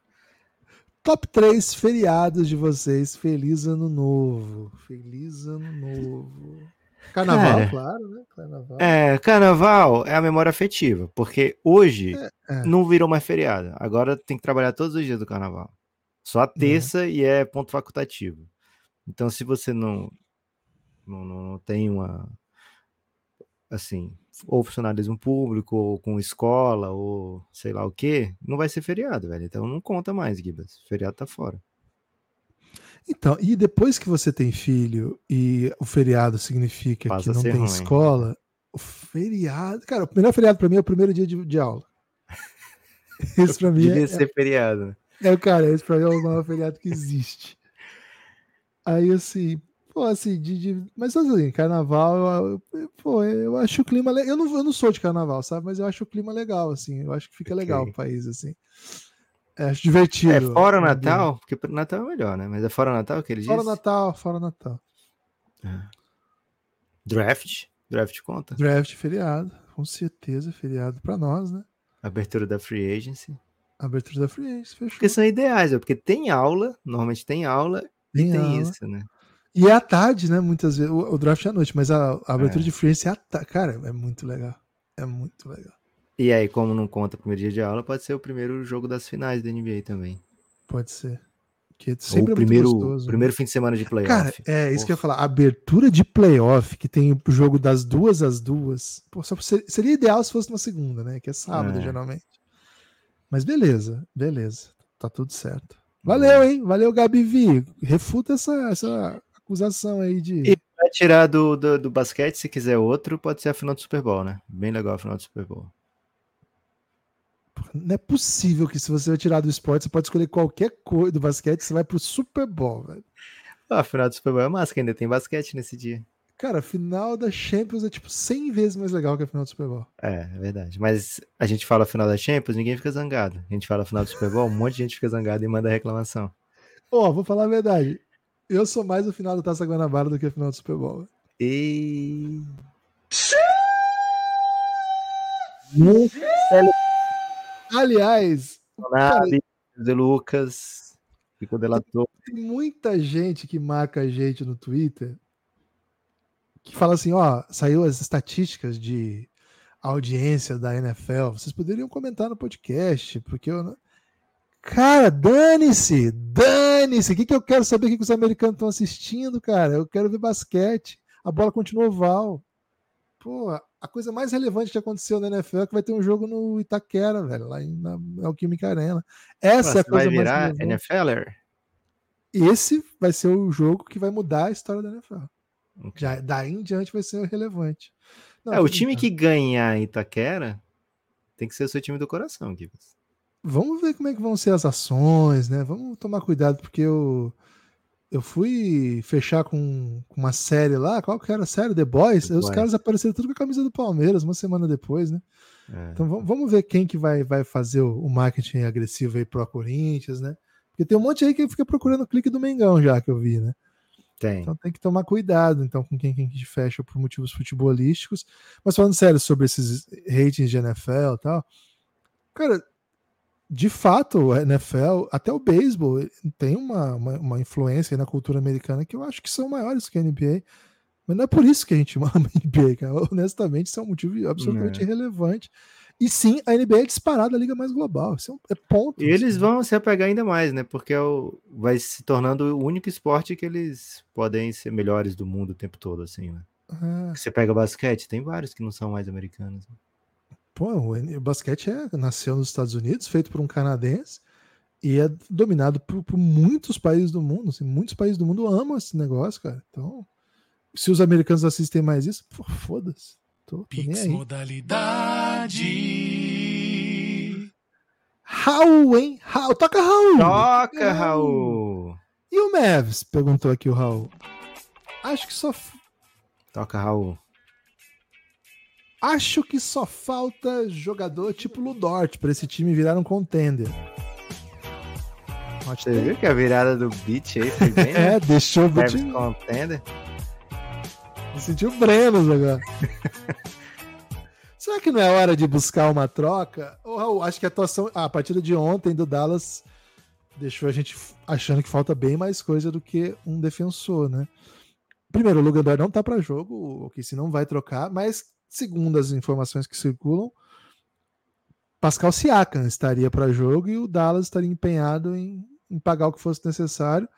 Top 3 feriados de vocês. Feliz ano novo. Feliz ano novo. Carnaval, Cara, claro, né? Carnaval. É, carnaval é a memória afetiva, porque hoje é. não virou mais feriado. Agora tem que trabalhar todos os dias do carnaval. Só a terça e é ponto facultativo. Então, se você não, não, não, não tem uma. Assim, ou funcionalismo público, ou com escola, ou sei lá o quê, não vai ser feriado, velho. Então não conta mais, Gibas. Feriado tá fora. Então, e depois que você tem filho e o feriado significa Passa que não tem ruim. escola, o feriado. Cara, o melhor feriado pra mim é o primeiro dia de, de aula. [laughs] Esse pra mim Devia é, ser feriado, né? É, cara, esse pra mim é o maior feriado que existe. Aí, assim, pô, assim, de, de- mas assim, carnaval, eu, eu- pô, eu acho o clima legal. Eu não, eu não sou de carnaval, sabe? Mas eu acho o clima legal, assim. Eu acho que fica legal Ok. o país, assim. É, acho divertido. É fora o o Natal, porque Natal é melhor, né? Mas é fora o Natal que ele Fora diz? Natal, fora Natal. Draft. Draft conta. Draft, feriado. Com certeza, feriado pra nós, né? Abertura da Free Agency. Abertura da Free Agency, fechou. Porque são ideais, é porque tem aula, normalmente tem aula, e Tem tem aula. isso, né? E é à tarde, né? Muitas vezes. O, o draft é à noite, mas a, a abertura É. de Free é à tarde. Cara, é muito legal. É muito legal. E aí, como não conta o primeiro dia de aula, pode ser o primeiro jogo das finais da NBA também. Pode ser. Que Ou sempre o é primeiro, gostoso. primeiro fim de semana de playoff. Cara, é isso que eu ia falar. Abertura de playoff, que tem o jogo das duas às duas. Pô, só ser- seria ideal se fosse na segunda, né? Que é sábado, É. geralmente. Mas beleza, beleza. Tá tudo certo. Valeu, hein? Valeu, Gabi Vi. Refuta essa, essa acusação aí de. E vai tirar do, do, do basquete, se quiser outro, pode ser a final do Super Bowl, né? Bem legal a final do Super Bowl. Não é possível que se você vai tirar do esporte, você pode escolher qualquer coisa do basquete, você vai pro Super Bowl, velho. Ah, a final do Super Bowl é massa, que ainda tem basquete nesse dia. Cara, a final da Champions é tipo 100 vezes mais legal que a final do Super Bowl. É, é verdade. Mas a gente fala final da Champions, ninguém fica zangado. A gente fala final do Super Bowl, um monte de gente fica zangado e manda reclamação. Ó, vou falar a verdade. Eu sou mais o final da Taça Guanabara do que a final do Super Bowl. E. Aliás, de Lucas, ficou delator. tem muita gente que marca a gente no Twitter que fala assim, ó, saiu as estatísticas de audiência da NFL. Vocês poderiam comentar no podcast, porque eu não... Cara, dane-se, dane-se. O que, que eu quero saber o que, que os americanos estão assistindo, cara? Eu quero ver basquete. A bola continua oval. Pô, a coisa mais relevante que aconteceu na NFL é que vai ter um jogo no Itaquera, velho, lá em, na Alquímica Arena. Essa é a vai coisa mais virar relevante. NFLer? Esse vai ser o jogo que vai mudar a história da NFL. Já, daí em diante vai ser relevante. Não, É, o time brincando. que ganhar Itaquera tem que ser o seu time do coração, Gibbs. Vamos ver como é que vão ser as ações, né? Vamos tomar cuidado, porque eu, eu fui fechar com, com uma série lá. Qual que era a série? The Boys. The Aí os Boys. caras apareceram tudo com a camisa do Palmeiras uma semana depois, né? É. Então vamos, vamos ver quem que vai, vai fazer o, o marketing agressivo aí pro Corinthians, né? Porque tem um monte aí que fica procurando o clique do Mengão já, que eu vi, né? Tem. Então tem que tomar cuidado então com quem, quem que fecha por motivos futebolísticos. Mas falando sério sobre esses ratings de NFL e tal, cara, de fato, a NFL, até o beisebol, tem uma, uma, uma influência aí na cultura americana que eu acho que são maiores que a NBA. Mas não é por isso que a gente [laughs] ama a NBA, cara. Honestamente, isso é um motivo absolutamente É. irrelevante. E sim, a NBA é disparada a liga mais global. Isso é, um- é ponto. E eles assim. vão se apegar ainda mais, né? Porque é o- vai se tornando o único esporte que eles podem ser melhores do mundo o tempo todo, assim, né? É. Você pega basquete, tem vários que não são mais americanos. né? Pô, o, basquete é, nasceu nos Estados Unidos, feito por um canadense, e é dominado por, por muitos países do mundo. Assim, muitos países do mundo amam esse negócio, cara. Então, se os americanos assistem mais isso, pô, foda-se. Tô, tô nem Pix aí. modalidade. Raul, hein? Raul, toca Raul! Toca, Raul! E o Mavs? Perguntou aqui o Raul. Acho que só. Toca, Raul. Acho que só falta jogador tipo Ludort para esse time virar um contender. Você viu que a virada do beat aí foi bem, [laughs] né? É, deixou o time. Contender. Me sentiu Brenos agora. [laughs] Será que não é hora de buscar uma troca? Raul, acho que a atuação. a partida de ontem do Dallas deixou a gente achando que falta bem mais coisa do que um defensor, né? Primeiro, o Lugador não tá para jogo, o que se não vai trocar, mas segundo as informações que circulam, Pascal Siakam estaria para jogo e o Dallas estaria empenhado em, em pagar o que fosse necessário.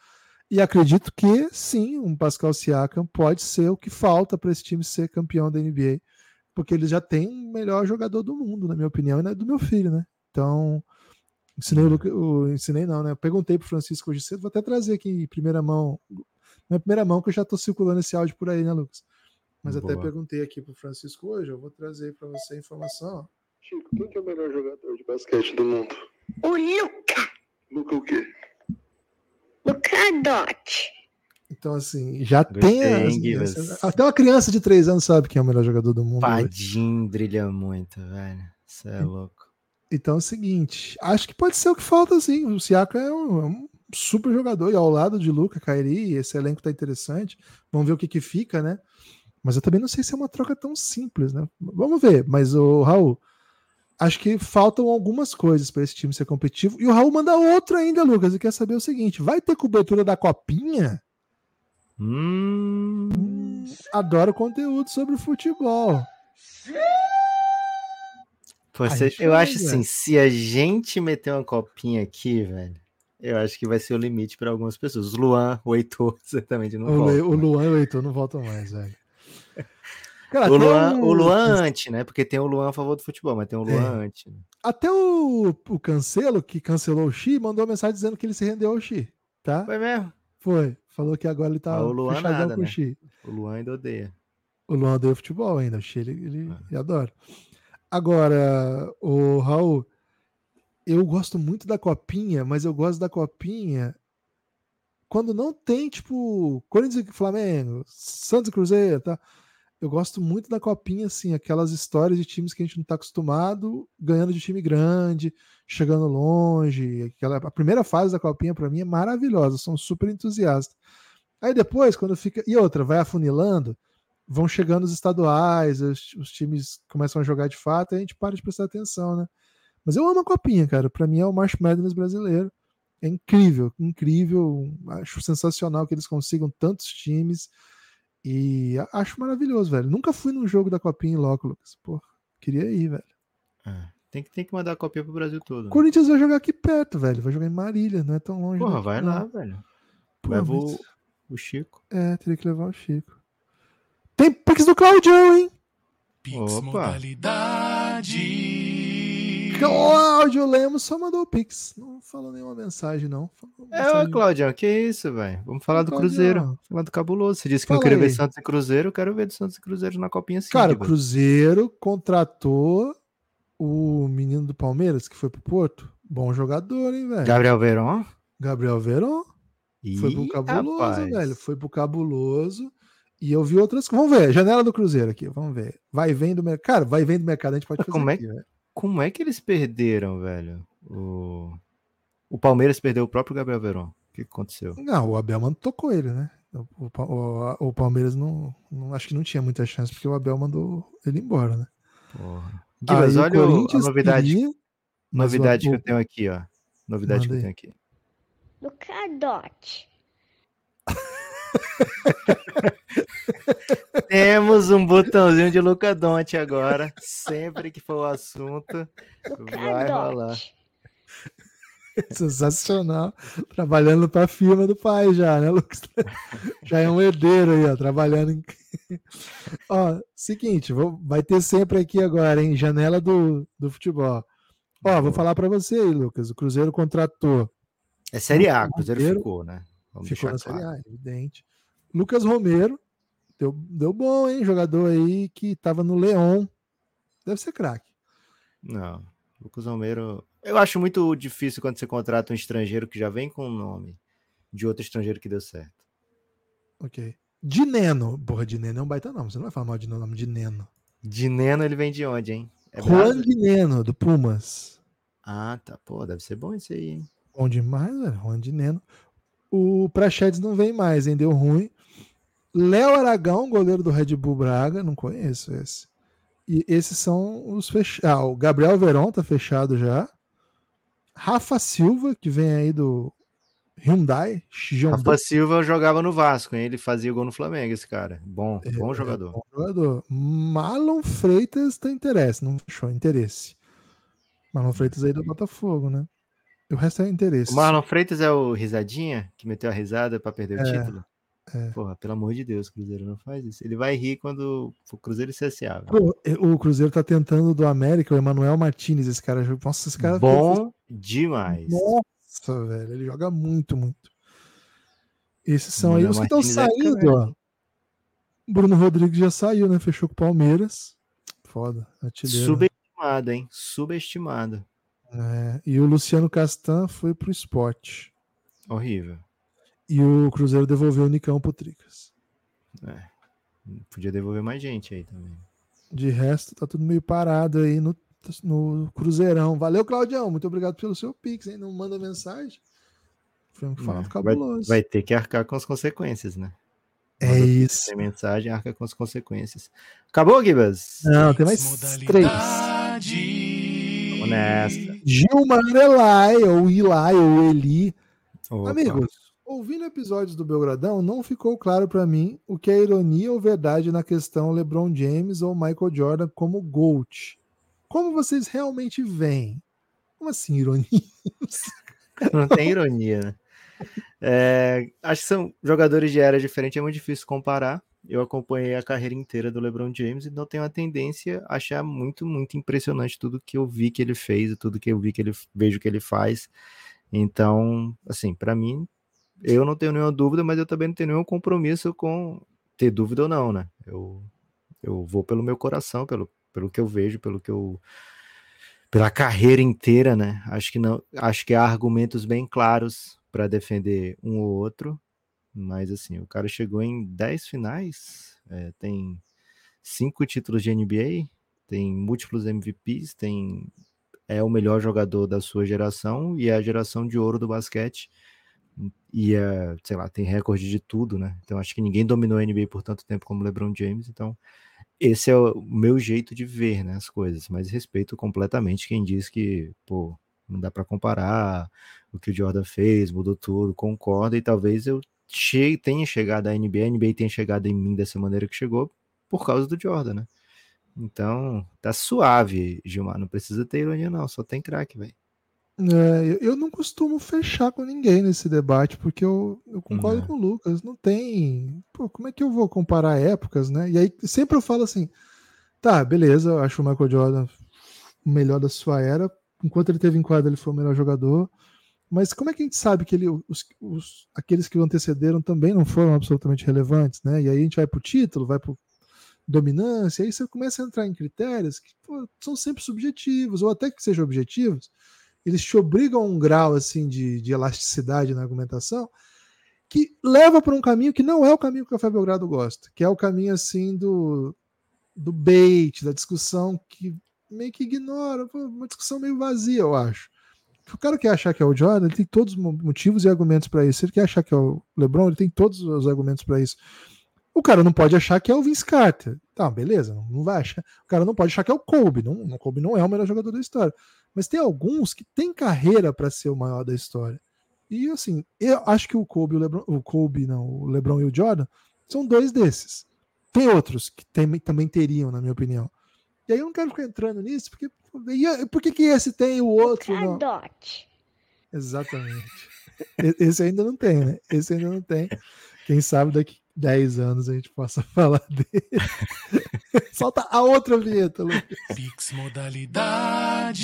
E acredito que sim, um Pascal Siakam pode ser o que falta para esse time ser campeão da NBA, porque ele já tem o melhor jogador do mundo, na minha opinião, e é do meu filho, né? Então, ensinei o, o ensinei não, né? Perguntei pro Francisco hoje cedo, vou até trazer aqui em primeira mão, na primeira mão que eu já tô circulando esse áudio por aí, né, Lucas? Mas até Boa. perguntei aqui pro Francisco hoje, eu vou trazer para você a informação. Chico, quem que é o melhor jogador de basquete do mundo? O Luca, Luca o quê? Luca Dotti. Então, assim, já Gostei, tem. as- até uma criança de 3 anos sabe quem é o melhor jogador do mundo. Padim brilha muito, velho. Você é louco. Então é o seguinte, acho que pode ser o que falta, sim. O Siaka é um, é um super jogador e ao lado de Luca, Kairi, esse elenco tá interessante. Vamos ver o que que fica, né? Mas eu também não sei se é uma troca tão simples, né? Vamos ver. Mas o Raul, acho que faltam algumas coisas para esse time ser competitivo. E o Raul manda outro ainda, Lucas, e quer saber o seguinte: vai ter cobertura da copinha? Hum, Adoro conteúdo sobre futebol. você, gente eu acho assim, se a gente meter uma copinha aqui, velho, eu acho que vai ser o limite para algumas pessoas. O Luan, o Heitor, [laughs] certamente não O, volta. O Luan e o Heitor não voltam mais, velho. Cara, O Luan, o- o Luan antes, né? Porque tem o Luan a favor do futebol, mas tem o. Luan antes. né? Até o, o Cancelo, que cancelou o Xi, mandou mensagem dizendo que ele se rendeu ao Xi, tá? Foi mesmo? Foi, Falou que agora ele tá Ah, o Luan nada, com o né? Xi. O Luan ainda odeia. O Luan odeia futebol ainda. O Xi, ele, ele, Ah. ele adora. Agora, o Raul, eu gosto muito da copinha, mas eu gosto da copinha quando não tem, tipo, Corinthians e Flamengo, Santos e Cruzeiro, tá? Eu gosto muito da copinha, assim, aquelas histórias de times que a gente não tá acostumado, ganhando de time grande, chegando longe. Aquela, a primeira fase da copinha, para mim, é maravilhosa, um super entusiasta. Aí depois, quando fica. E outra, vai afunilando, vão chegando os estaduais, os, os times começam a jogar de fato, e a gente para de prestar atenção, né? Mas eu amo a copinha, cara. Para mim é o March Madness brasileiro. É incrível, incrível. Acho sensacional que eles consigam tantos times. E acho maravilhoso, velho. Nunca fui num jogo da Copinha em loco, Lucas. Pô, queria ir, velho. É, Tem que, tem que mandar a copinha pro Brasil todo. né? Corinthians vai jogar aqui perto, velho. Vai jogar em Marília, não é tão longe. Porra, vai lá, velho. Pô, Leva o, o Chico. É, teria que levar o Chico. Tem Pix do Claudião, hein? Pix Opa. modalidade. Cláudio Lemos só mandou o Pix. Não falou nenhuma mensagem, não. É, mensagem- Claudião, que isso, velho? Vamos falar do Claudião. Cruzeiro. Falar do Cabuloso. Você disse que não Fala queria ver aí. Santos e Cruzeiro. Eu quero ver do Santos e Cruzeiro na copinha sim. Cara, o. Cruzeiro contratou o menino do Palmeiras que foi pro Porto. Bom jogador, hein, velho? Gabriel Verón. Gabriel Verón. Foi pro Ih, cabuloso, rapaz. velho. Foi pro cabuloso. E eu vi outras. Vamos ver, janela do Cruzeiro aqui, vamos ver. Vai e vem do mercado. Cara, vai e vem do mercado, a gente pode fazer como é aqui, velho. Como é que eles perderam, velho? O, o Palmeiras perdeu o próprio Gabriel Verón. O que aconteceu? Não, o Abel tocou ele, né? O, o- o Palmeiras não, não- Acho que não tinha muita chance, porque o Abel mandou ele embora, né? Porra. Olha o- a novidade, queria, novidade que eu tenho aqui, ó. Novidade que eu tenho aqui. Dotti. [laughs] Temos um botãozinho de Luca Donte agora. Sempre que for o assunto, Luca vai rolar. Dotti. Sensacional. Trabalhando para a firma do pai já, né, Lucas? [laughs] Já é um herdeiro aí, ó, trabalhando em. [laughs] ó, seguinte, vou- vai ter sempre aqui agora, hein? Janela do, do futebol. Ó, vou falar para você aí, Lucas. O Cruzeiro contratou. É Série A, Lucas Cruzeiro ficou, né? Vamos ficou na Série claro. A, evidente. Lucas Romero. Deu, deu bom, hein? Jogador aí que tava no Leão. Deve ser craque. Não, Lucas Romero. Eu acho muito difícil quando você contrata um estrangeiro que já vem com o nome de outro estrangeiro que deu certo. Ok. De Neno. Porra, de Neno é um baita nome. Você não vai falar mal de nome de Neno. De Neno ele vem de onde, hein? É Juan de Neno, do Pumas. Ah, tá. Pô, deve ser bom esse aí, hein? Bom demais, velho. Juan de Neno. O Prachedes não vem mais, hein? Deu ruim. Léo Aragão, goleiro do Red Bull Braga. Não conheço esse. E esses são os fechados. Ah, o Gabriel Veron tá fechado já. Rafa Silva, que vem aí do Hyundai. Hyundai. Rafa Silva jogava no Vasco, hein? Ele fazia gol no Flamengo, esse cara. Bom, bom É, jogador. bom jogador. Marlon Freitas tem interesse, não fechou interesse. Marlon Freitas aí do Botafogo, né? O resto é interesse. O Marlon Freitas é o risadinha que meteu a risada pra perder o É, título? é. Porra, pelo amor de Deus, Cruzeiro não faz isso. Ele vai rir quando for Cruzeiro e CSA. Pô, o Cruzeiro tá tentando do América, o Emanuel Martinez, esse cara. Nossa, esse cara. Bom demais. Nossa, velho, ele joga muito, muito. Esses são aí os que estão é saindo, craque. ó. Bruno Rodrigues já saiu, né? Fechou com o Palmeiras. Foda, artilheiro. Subestimado, hein? Subestimado. É, e o Luciano Castan foi pro esporte. Horrível. E o Cruzeiro devolveu o Nicão pro Tricas. Podia devolver mais gente aí também. De resto, tá tudo meio parado aí no, no Cruzeirão. Valeu, Claudião. Muito obrigado pelo seu Pix, hein? Não manda mensagem. Foi um fato É, vai, cabuloso. vai ter que arcar com as consequêncies, né? É Manda isso. Sem mensagem, arca com as consequências. Acabou, Gibas? Não, tem mais três. Modalidade. Vamos nessa. Gilmar Elai, ou Eli, ou Eli. Opa. Amigos, ouvindo episódios do Belgradão, não ficou claro pra mim o que é ironia ou verdade na questão LeBron James ou Michael Jordan como GOAT. Como vocês realmente veem? Como assim ironia? [laughs] Não tem ironia, né? É, acho que são jogadores de era diferente, é muito difícil comparar. Eu acompanhei a carreira inteira do LeBron James, então tenho a tendência a achar muito, muito impressionante tudo que eu vi que ele fez, tudo que eu vi que ele vejo que ele faz. Então, assim, para mim eu não tenho nenhuma dúvida, mas eu também não tenho nenhum compromisso com ter dúvida ou não, né? Eu, eu vou pelo meu coração, pelo, pelo que eu vejo, pelo que eu pela carreira inteira, né? Acho que não, acho que há argumentos bem claros para defender um ou outro, mas assim, o cara chegou em 10 finais, é, tem cinco títulos de NBA, tem múltiplos MVPs, tem é o melhor jogador da sua geração e é a geração de ouro do basquete e é, sei lá, tem recorde de tudo, né? Então acho que ninguém dominou a NBA por tanto tempo como LeBron James, então esse é o meu jeito de ver né, as coisas, mas respeito completamente quem diz que, pô, não dá para comparar o que o Jordan fez, mudou tudo, concordo, e talvez eu che tenha chegado à NBA, a NBA tenha chegado em mim dessa maneira que chegou por causa do Jordan, né? Então, tá suave, Gilmar, não precisa ter ironia não, só tem craque, velho. É, eu não costumo fechar com ninguém nesse debate, porque eu, eu concordo Não. com o Lucas. Não tem. Pô, como é que eu vou comparar épocas, né? E aí sempre eu falo assim: tá, beleza, eu acho o Michael Jordan o melhor da sua era. Enquanto ele teve em quadra, ele foi o melhor jogador. Mas como é que a gente sabe que ele, os, os- aqueles que o antecederam também não foram absolutamente relevantes, né? E aí a gente vai pro título, vai pro dominância, aí você começa a entrar em critérios que pô, são sempre subjetivos, ou até que sejam objetivos, eles te obrigam a um grau assim de, de elasticidade na argumentação que leva para um caminho que não é o caminho que o Café Belgrado gosta, que é o caminho assim do, do bait, da discussão que meio que ignora, pô, uma discussão meio vazia, eu acho. O cara que achar que é o Jordan, ele tem todos os mo- motivos e argumentos para isso. Se ele quer achar que é o LeBron, ele tem todos os argumentos para isso. O cara não pode achar que é o Vince Carter. Tá, beleza, não vai achar. O cara não pode achar que é o Kobe. Não, o Kobe não é o melhor jogador da história. Mas tem alguns que têm carreira para ser o maior da história. E assim, eu acho que o Kobe, o LeBron, o Kobe, não, o LeBron e o Jordan são dois desses. Tem outros que tem- também teriam, na minha opinião. E aí eu não quero ficar entrando nisso, porque e por que, que esse tem e o outro não? Exatamente. Esse ainda não tem, né? Esse ainda não tem. Quem sabe daqui 10 anos a gente possa [laughs] falar dele. Solta a outra vinheta, Lucas. Pix Modalidade.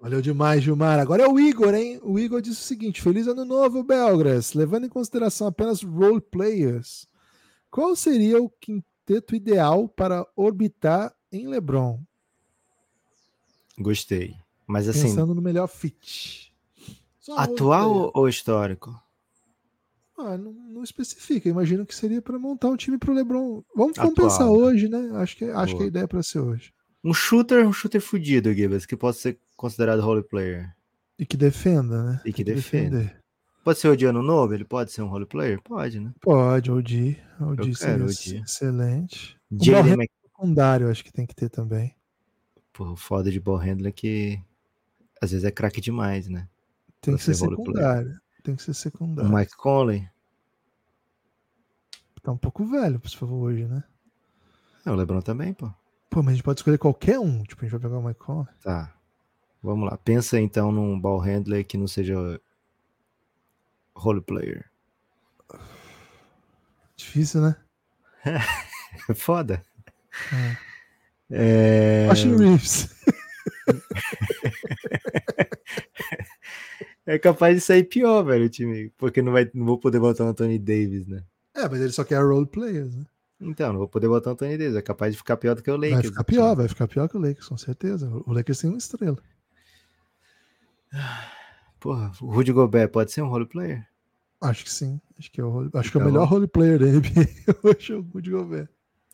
Valeu demais, Gilmar. Agora é o Igor, hein? O Igor disse o seguinte: Feliz ano novo, Belgras. Levando em consideração apenas role players, qual seria o quinteto ideal para orbitar em LeBron? Gostei. Mas assim, Pensando no melhor fit. Só atual ou- histórico? Ah, não, não especifica. Imagino que seria para montar um time para o LeBron. Vamos, vamos pensar né? hoje, né? Acho que, acho que a ideia é para ser hoje. Um shooter, um shooter fudido, Gibbs, que pode ser considerado role player. E que defenda, né? E que Tem defenda. Pode ser o Diano Novo? Ele pode ser um role player? Pode, né? Pode. OG Eu seria quero excelente. Mc... secundário, acho que tem que ter também. Pô, foda de ball handler que às vezes é craque demais, né? Tem Pra que ser ser secundário. Tem que ser O secundário. Mike Conley. Tá um pouco velho, por favor, hoje, né? É, o LeBron também, pô. Pô, mas a gente pode escolher qualquer um. Tipo, a gente vai pegar o Mike Conley. Tá. Vamos lá. Pensa então num ball handler que não seja role player. Difícil, né? [laughs] Foda. É. É... Austin Reeves. é capaz de sair pior, velho, o time. Porque não, vai, não vou poder botar o Anthony Davis, né? É, mas ele só quer role players, né? Então, não vou poder botar o Anthony Davis. É capaz de ficar pior do que o Lakers. Vai ficar o pior, vai ficar pior que o Lakers, com certeza. O Lakers tem uma estrela. Porra, o Rudy Gobert pode ser um role player? Acho que sim. Acho que é o, acho que é o melhor role player da NBA [laughs] hoje é o Rudy Gobert.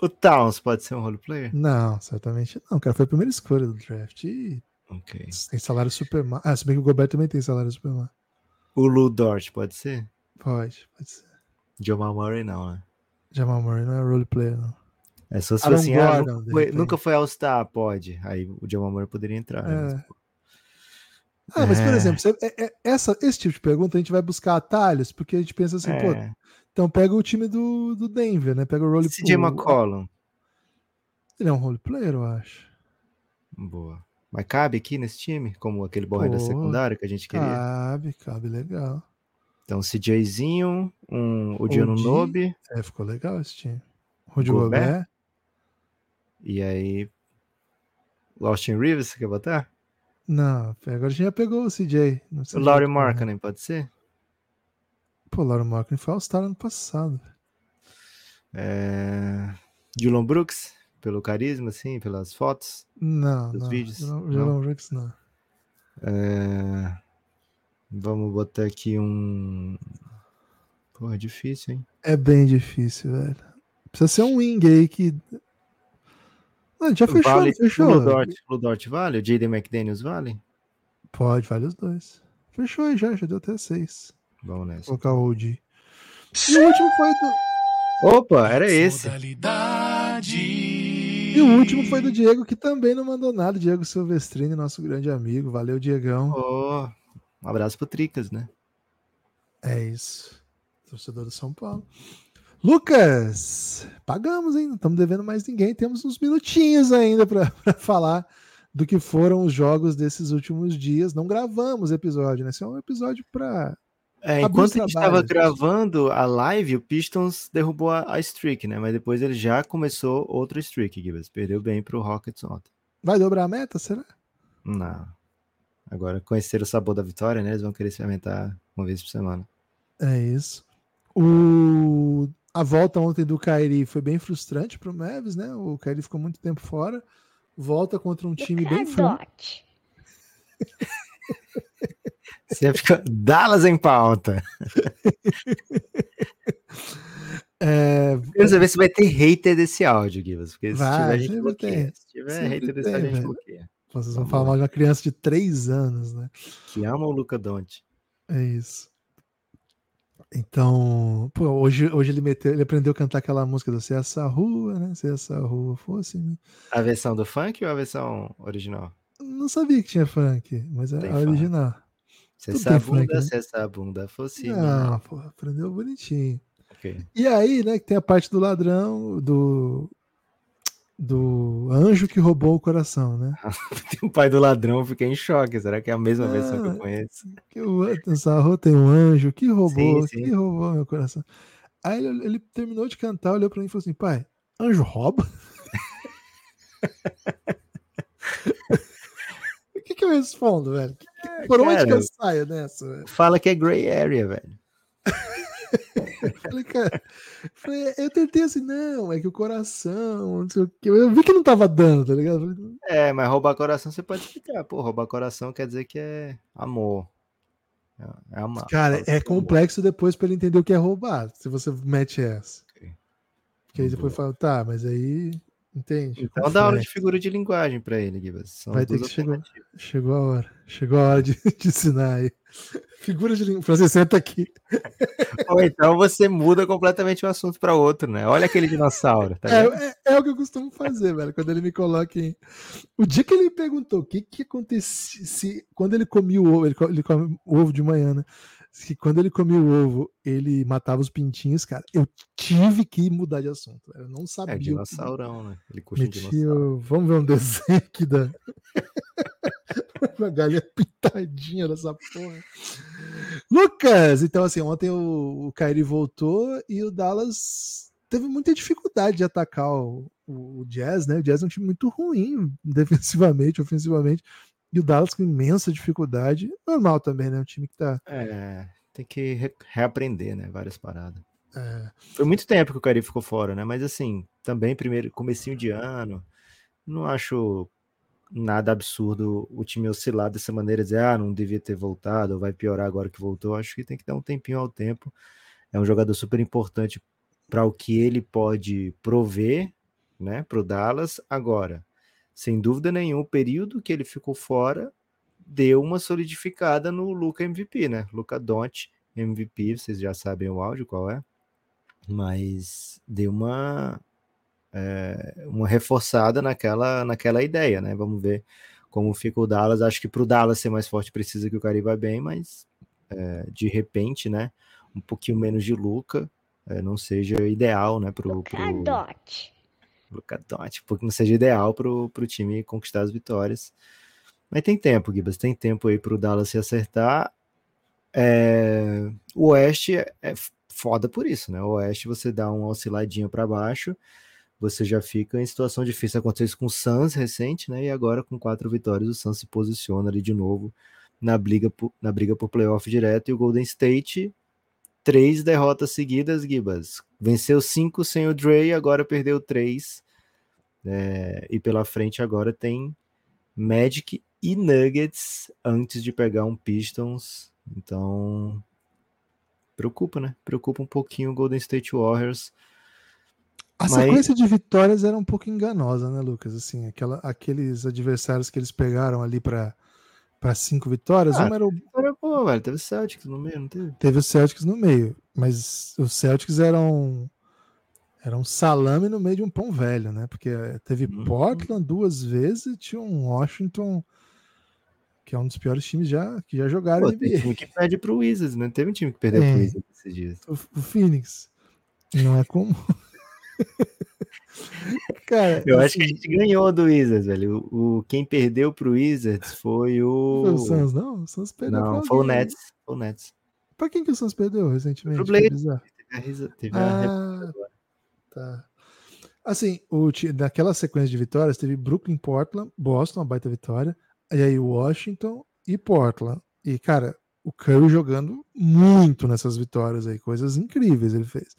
O Towns pode ser um role player? Não, certamente não. O cara foi a primeira escolha do draft. E Ok. tem salário super mal. Ah, se bem que o Gobert também tem salário super mal. O Lu Dort pode ser? Pode, pode ser. Jamal Murray não, né? Jamal Murray não é role player, não. É só se assim, ah, nunca foi, nunca foi All-Star, pode. Aí o Jamal Murray poderia entrar. né? É. Mas, pô, Ah, mas por É. exemplo, é- é- essa, esse tipo de pergunta a gente vai buscar atalhos, porque a gente pensa assim, pô, é. Então pega o time do, do Denver, né? Pega o role CJ McCollum. Ele é um role player, eu acho. Boa. Mas cabe aqui nesse time, como aquele borrenda Pô. secundário que a gente queria. Cabe, cabe legal. Então, CJzinho, um, o Diano. Nobe, É, ficou legal esse time. Rudy Gobert? Gobert. e aí. Austin Reeves, você quer botar? Não, agora a gente já pegou o CJ. Não O Laurie Markkanen, pode ser? Pô, Laura Markin foi All-Star ano passado. É... Dylan Brooks, pelo carisma, assim, pelas fotos. Não, Dos não. vídeos? Jalen Não? Brooks não. É... Vamos botar aqui um. Pô, é difícil, hein? É bem difícil, velho. Precisa ser um wing aí que. Não, já fechou, vale, fechou. O Ludort, o Ludort vale? O Jaden McDaniels vale? Pode, vale os dois. Fechou aí já, já deu até seis. Vamos nessa. Vou colocar o OG. E o último foi do. Opa, era esse. Modalidade. E o último foi do Diego, que também não mandou nada. Diego Silvestrini, nosso grande amigo. Valeu, Diegão. Ô, um abraço pro Tricas, né? É isso. Torcedor do São Paulo. Lucas, pagamos, hein? Não estamos devendo mais ninguém. Temos uns minutinhos ainda para [laughs] falar do que foram os jogos desses últimos dias. Não gravamos episódio, né? Esse é um episódio para. É, enquanto a gente estava gravando a live, o Pistons derrubou a, a streak, né? Mas depois ele já começou outro streak, Gibbs. Perdeu bem pro Rockets ontem. Vai dobrar a meta, será? Não. Agora, conhecer o sabor da vitória, né? Eles vão querer experimentar uma vez por semana. É isso. O... A volta ontem do Kairi foi bem frustrante para o Mavis, né? O Kairi ficou muito tempo fora. Volta contra um time bem fraco. [laughs] Você fica Dallas em pauta. [laughs] É, quero ver se vai ter hater desse áudio, Gibbs. Porque se Vai, tiver, a gente bloqueia. Se tiver Sempre hater desse áudio, a gente bloqueia. vocês vão Vamos falar lá. de uma criança de três anos, né? Que ama o Luca Doncic. É isso. Então, pô, hoje, hoje ele meteu, ele aprendeu a cantar aquela música do Se essa rua, né? Se essa rua fosse. A versão do funk ou a versão original? Não sabia que tinha funk, mas é a funk. original. Se Tudo essa tem funk, bunda, né? se essa bunda fosse. Não, pô, aprendeu bonitinho. Ok. E aí, né, que tem a parte do ladrão, do do anjo que roubou o coração, né? [laughs] o pai do ladrão, eu fiquei em choque. Será que é a mesma versão que Ah, eu conheço? Que o rua tem um anjo que roubou, Sim, sim. que roubou meu coração. Aí ele, ele terminou de cantar, olhou pra mim e falou assim: pai, anjo rouba? [laughs] [laughs] O que, que eu respondo, velho? Que- por onde que eu cara. saio dessa, velho? Fala que é gray area, velho. Falei, cara, eu tentei assim, não, é que o coração, não sei o que. Eu vi que não tava dando, tá ligado? É, mas roubar coração você pode explicar. Pô, roubar coração quer dizer que é amor. É, é amar. Cara, é amor. complexo depois pra ele entender o que é roubar, se você mete essa. Porque aí depois fala, tá, mas aí. Entende? Então dá aula de figura de linguagem pra ele, Gibas. Vai ter que chegar. Chegou a hora. Chegou a hora de, [laughs] de ensinar aí. Figura de língua. Você senta aqui. [laughs] Ou então você muda completamente o assunto pra outro, né? Olha aquele dinossauro. Tá? É, é, é o que eu costumo fazer, velho. Quando ele me coloca em. O dia que ele me perguntou o que que acontecia se quando ele comia o ovo, ele, ele come o ovo de manhã, né? Se quando ele comia o ovo, ele matava os pintinhos, cara. Eu tive que mudar de assunto. Eu não sabia. É o que- dinossaurão, né? Ele curte um dinossauro. Vamos ver um desenho aqui da. [laughs] Uma galinha pintadinha dessa porra. Lucas, então assim, ontem o, o Kyrie voltou e o Dallas teve muita dificuldade de atacar o, o, o Jazz, né? O Jazz é um time muito ruim defensivamente, ofensivamente. E o Dallas com imensa dificuldade. Normal também, né? Um time que tá. É, tem que re- reaprender, né? Várias paradas. é, Foi muito tempo que o Cari ficou fora, né? Mas assim, também primeiro comecinho de ano, não acho nada absurdo o time oscilar dessa maneira, dizer, ah, não devia ter voltado, ou vai piorar agora que voltou. Acho que tem que dar um tempinho ao tempo. É um jogador super importante para o que ele pode prover, né, para o Dallas. Agora, sem dúvida nenhuma, o período que ele ficou fora deu uma solidificada no Luca MVP, né? Luca Doncic MVP, vocês já sabem o áudio qual é, mas deu uma é, uma reforçada naquela naquela ideia, né? Vamos ver como fica o Dallas. Acho que para o Dallas ser mais forte precisa que o Cari vá bem, mas é, de repente, né? Um pouquinho menos de Luca é, não seja ideal, né? Pro, pro. Luca Doncic, porque não seja ideal para o time conquistar as vitórias. Mas tem tempo, Gibas, tem tempo aí para o Dallas se acertar. É, o Oeste é, é foda por isso, né? O Oeste você dá uma osciladinha para baixo, você já fica em situação difícil. Aconteceu isso com o Suns recente, né? E agora com quatro vitórias o Suns se posiciona ali de novo na briga por, na briga por playoff direto e o Golden State três derrotas seguidas, Gibas. Venceu cinco sem o Dre, agora perdeu três. É, e pela frente agora tem Magic e Nuggets antes de pegar um Pistons. Então, preocupa, né? Preocupa um pouquinho o Golden State Warriors. A Mas- sequência de vitórias era um pouco enganosa, né, Lucas? Assim, aquela, aqueles adversários que eles pegaram ali para para cinco vitórias, Ah, uma era o, Agora, pô, velho, teve Celtics no meio, não teve? teve o Celtics no meio, mas os Celtics eram era um salame no meio de um pão velho, né? Porque eh, teve Uhum. Portland duas vezes e tinha um Washington que é um dos piores times já que já jogaram Pô, tem time que perde pro Wizards, né? Teve um time que perdeu É. pro Wizards esses dias. O, o Phoenix não é comum. [laughs] Cara, Eu acho que a assim, gente ganhou do Wizards, velho. O, o- quem perdeu pro Wizards foi o. foi o Suns, não? O Suns perdeu Não, foi o alguém. Nets. Foi o Nets. Pra quem que o Suns perdeu recentemente? Pro Blazers. Teve a teve a Ah, tá. Assim, o, daquela sequência de vitórias, teve Brooklyn, Portland, Boston, uma baita vitória, e aí Washington e Portland. E, cara, o Curry jogando muito nessas vitórias aí, coisas incríveis ele fez.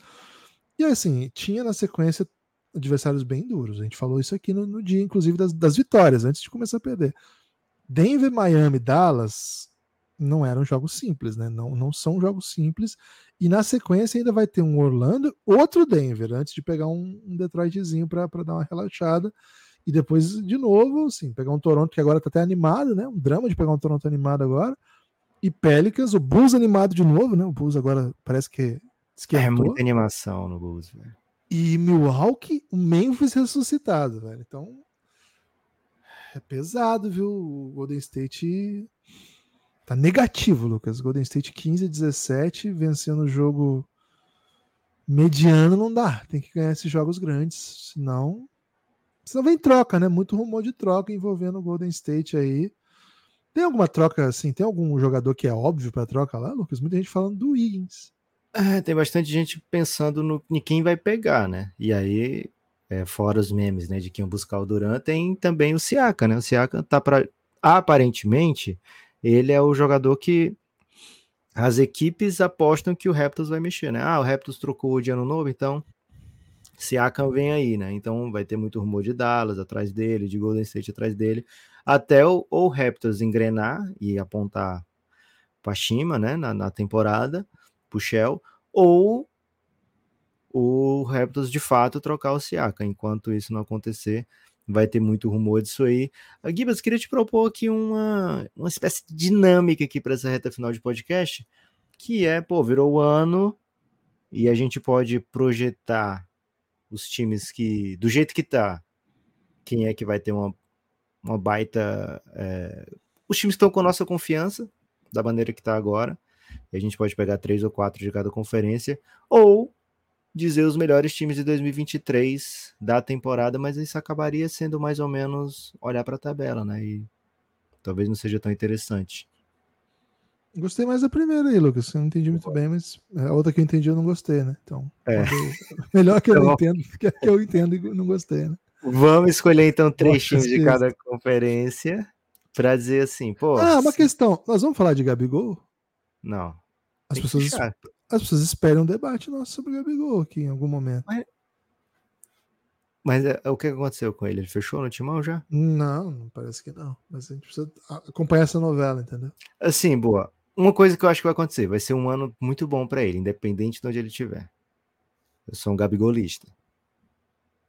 E assim, tinha na sequência adversários bem duros. A gente falou isso aqui no, no dia, inclusive, das, das vitórias, antes de começar a perder. Denver, Miami, Dallas não eram jogos simples, né? Não, não são jogos simples. E na sequência ainda vai ter um Orlando, outro Denver, antes de pegar um, um Detroitzinho para dar uma relaxada. E depois, de novo, assim, pegar um Toronto que agora tá até animado, né? Um drama de pegar um Toronto animado agora. E Pelicans, o Bulls animado de novo, né? O Bulls agora parece que É esquentou. muita animação no Bulls, velho. E Milwaukee, o Memphis ressuscitado, velho. Então, é pesado, viu? O Golden State tá negativo, Lucas. Golden State 15 a 17, vencendo o jogo mediano não dá. Tem que ganhar esses jogos grandes, senão senão vem troca, né? Muito rumor de troca envolvendo o Golden State aí. Tem alguma troca assim? Tem algum jogador que é óbvio para troca lá, Lucas? Muita gente falando do Wiggins. É, tem bastante gente pensando no, em quem vai pegar, né? E aí, é, fora os memes, né, de quem buscar o Duran, tem também o Siaka, né? O Siaka tá para aparentemente ele é o jogador que as equipes apostam que o Raptors vai mexer, né? Ah, o Raptors trocou de ano novo, então Siakam vem aí, né? Então vai ter muito rumor de Dallas atrás dele, de Golden State atrás dele, até o, o Raptors engrenar e apontar para cima, né, na, na temporada, pro Shell, ou o Raptors de fato trocar o Siaka. Enquanto isso não acontecer, vai ter muito rumor disso aí. A Gibas, queria te propor aqui uma, uma espécie de dinâmica aqui para essa reta final de podcast, que é, pô, virou o ano e a gente pode projetar os times que, do jeito que tá, quem é que vai ter uma, uma baita. é, os times estão com a nossa confiança, da maneira que tá agora. E a gente pode pegar três ou quatro de cada conferência, ou dizer os melhores times de 2023 da temporada, mas isso acabaria sendo mais ou menos olhar para a tabela, né? E talvez não seja tão interessante. Gostei mais da primeira aí, Lucas. Eu não entendi muito bem, mas a outra que eu entendi eu não gostei, né? Então, É. [laughs] melhor que eu [laughs] Então- entendo, [laughs] que que eu entendo e não gostei, né? Vamos escolher então três Nossa, times de cada conferência para dizer assim, pô. Ah, uma se- questão. Nós vamos falar de Gabigol? Não. As pessoas. As pessoas esperam um debate nosso sobre o Gabigol aqui em algum momento. Mas é, o que aconteceu com ele? Ele fechou no timão já? Não, não parece que não. Mas a gente precisa acompanhar essa novela, entendeu? Assim, boa. Uma coisa que eu acho que vai acontecer, vai ser um ano muito bom para ele, independente de onde ele estiver. Eu sou um gabigolista.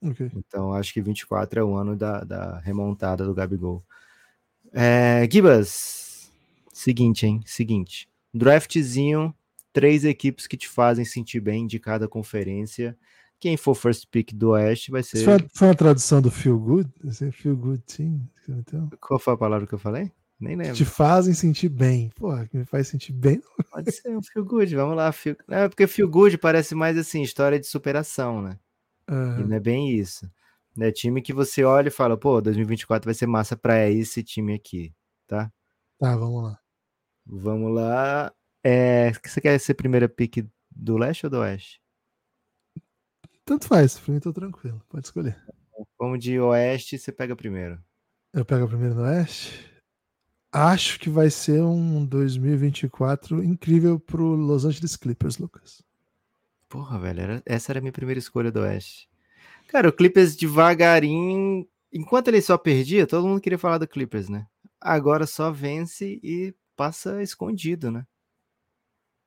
Ok. Então acho que 24 é o ano da, da remontada do Gabigol. É, Gibas, seguinte, hein? Seguinte. Draftzinho, três equipes que te fazem sentir bem de cada conferência. Quem for first pick do Oeste vai Isso ser. foi, uma, foi uma tradução do Feel Good? É Feel Good Team? Então, Qual foi a palavra que eu falei? Nem lembro. te fazem sentir bem. Porra, que me faz sentir bem. Pode ser um feel good, vamos lá. Feel... É porque feel good parece mais assim, história de superação, né? Ah, E não é bem isso. É time que você olha e fala, pô, 2024 vai ser massa pra esse time aqui, tá? tá, vamos lá. Vamos lá. É, você quer ser primeira pick do leste ou do oeste? Tanto faz, pra mim tô tranquilo. Pode escolher. Vamos de oeste, você pega primeiro. Eu pego a primeira no Oeste. Acho que vai ser um 2024 incrível pro Los Angeles Clippers, Lucas. Porra, velho, era- essa era a minha primeira escolha do Oeste. Cara, o Clippers devagarinho. Enquanto ele só perdia, todo mundo queria falar do Clippers, né? Agora só vence e passa escondido, né?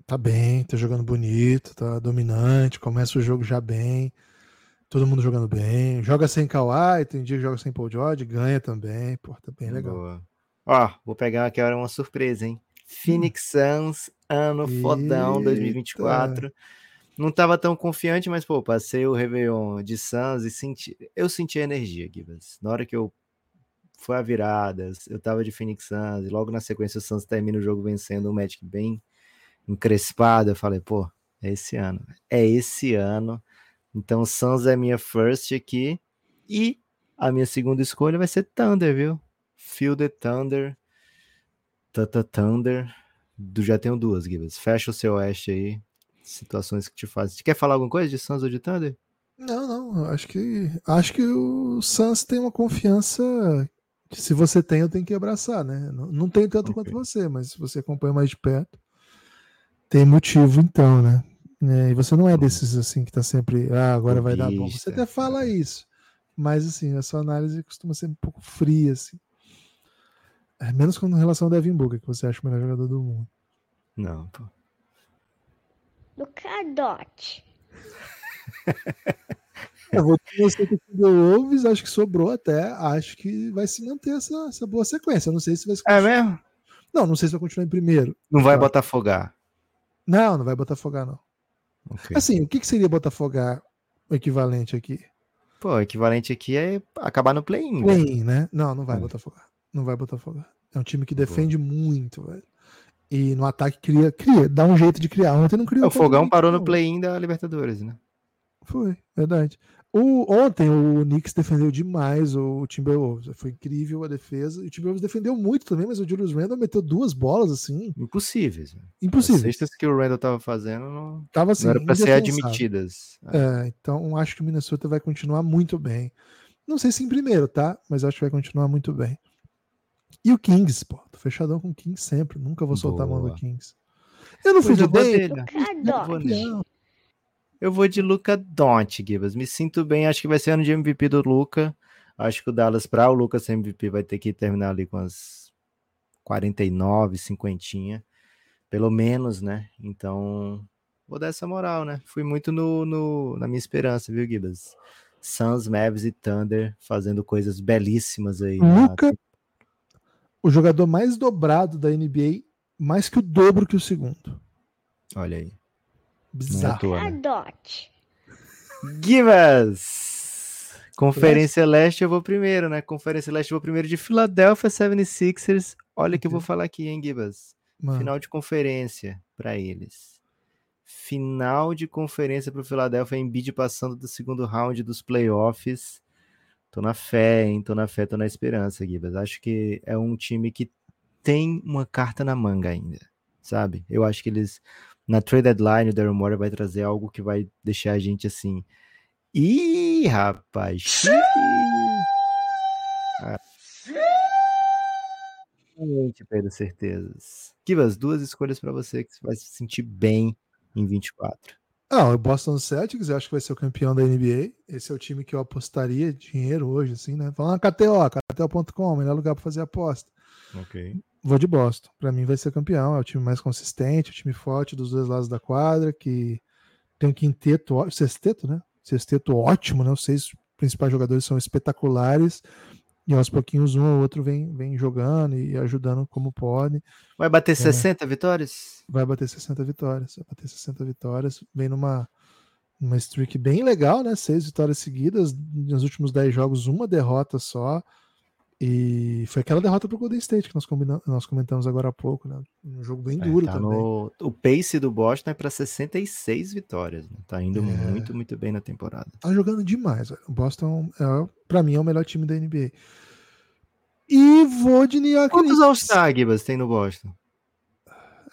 Tá bem, tá jogando bonito, tá dominante, começa o jogo já bem. Todo mundo jogando bem. Joga sem Kawhi, tem dia que joga sem Paul George, ganha também. Pô, tá bem legal. Boa. Ó, vou pegar aqui agora uma surpresa, hein? Phoenix Suns, ano fodão Eita. 2024. Não tava tão confiante, mas, pô, passei o Réveillon de Suns e senti. Eu senti a energia, Gibas. Na hora que eu. Foi a virada, eu tava de Phoenix Suns, e logo na sequência o Suns termina o jogo vencendo um Magic bem encrespado. Eu falei, pô, é esse ano. É esse ano. Então, Suns é minha first aqui. E a minha segunda escolha vai ser Thunder, viu? Feel the Thunder. Tata Thunder. Do, já tenho duas, Gibbs. Fecha o seu oeste aí. Situações que te fazem. Você quer falar alguma coisa de Suns ou de Thunder? Não, não, acho que acho que o Suns tem uma confiança que se você tem, eu tenho que abraçar, né? Não, não tenho tanto Ok. quanto você, mas se você acompanha mais de perto, tem motivo então, né? É, e você não é desses assim que tá sempre, ah, agora vai dar bom. Você até fala é. isso, mas assim, a sua análise costuma ser um pouco fria, assim. É, menos com relação ao Devin Booker, que você acha o melhor jogador do mundo. Não, pô. do Cadote. [laughs] Eu vou com você que deu Wolves, acho que sobrou até, acho que vai se manter essa, essa boa sequência. Eu não sei se vai se É mesmo? Não, não sei se vai continuar em primeiro. Não vai botafogar. Não, não vai Botafogar, não. Ok. Assim, o que, que seria Botafogar o equivalente aqui? Pô, o equivalente aqui é acabar no play-in. velho. Play-in, né? Não, não vai É. Botafogar. Não vai Botafogar. É um time que defende muito, velho. E no ataque cria, cria, dá um jeito de criar. Ontem não criou. É, O Fogão parou no play-in da Libertadores, né? Foi, verdade. O, ontem o Knicks defendeu demais o Timberwolves. Foi incrível a defesa. E o Timberwolves defendeu muito também, mas o Julius Randle meteu duas bolas assim. Impossíveis. velho. As cestas que o Randall tava fazendo não, Tava assim. não era pra ser admitidas. É, então acho que o Minnesota vai continuar muito bem. Não sei se em primeiro, tá? Mas acho que vai continuar muito bem. E o Kings, pô. Tô fechadão com o Kings sempre. Nunca vou soltar a mão do Boa. Kings. Eu não fui de bem. dele. Eu vou de Luca Doncic, Gibas. Me sinto bem, acho que vai ser ano de MVP do Luca. Acho que o Dallas, para o Luca ser MVP, vai ter que terminar ali com as 49, 50, pelo menos, né? Então, vou dar essa moral, né? Fui muito no, no- na minha esperança, viu, Gibas? Suns, Mavs e Thunder fazendo coisas belíssimas aí. na- Luca, o jogador mais dobrado da NBA, mais que o dobro que o segundo. Olha aí. É Bizarro. toa, né? Cadote. Givas! Conferência Leste eu vou primeiro, né? Conferência Leste eu vou primeiro de Philadelphia 76ers. Olha o que eu vou falar aqui, hein, Gibas? Final de conferência para eles. Final de conferência para o Philadelphia, Embiid passando do segundo round dos playoffs. Tô na fé, hein? Tô na fé, tô na esperança, Gibas. Acho que é um time que tem uma carta na manga ainda, sabe? Eu acho que eles na trade deadline o Daryl Morey vai trazer algo que vai deixar a gente assim. Ih, rapaz. xiii. Ah. Realmente, Pedro, certezas. Kivas, duas escolhas para você que você vai se sentir bem em 24. Ah, o Boston Celtics, eu acho que vai ser o campeão da NBA. Esse é o time que eu apostaria dinheiro hoje, assim, né? Falando KTO, KTO.com, melhor lugar para fazer aposta. Ok. Vou de Boston. Para mim vai ser campeão. É o time mais consistente, o time forte dos dois lados da quadra, que tem um quinteto, sexteto, né? Sexteto ótimo, né? Os seis principais jogadores são espetaculares. E aos pouquinhos um ou outro vem, vem jogando e ajudando como pode. Vai bater 60 vitórias? Vai bater 60 vitórias. Vai bater 60 vitórias. Vem numa, numa streak bem legal, né? Seis vitórias seguidas. Nos últimos 10 jogos, uma derrota só. E foi aquela derrota pro Golden State que nós, nós comentamos agora há pouco, né? Um jogo bem É, duro tá também. no- O pace do Boston é para 66 vitórias. Né? Tá indo É. muito, muito bem na temporada. Tá jogando demais, velho. O Boston, é, pra mim, é o melhor time da NBA. E vou de New York Quantos. All-Star, Gibas, tem no Boston?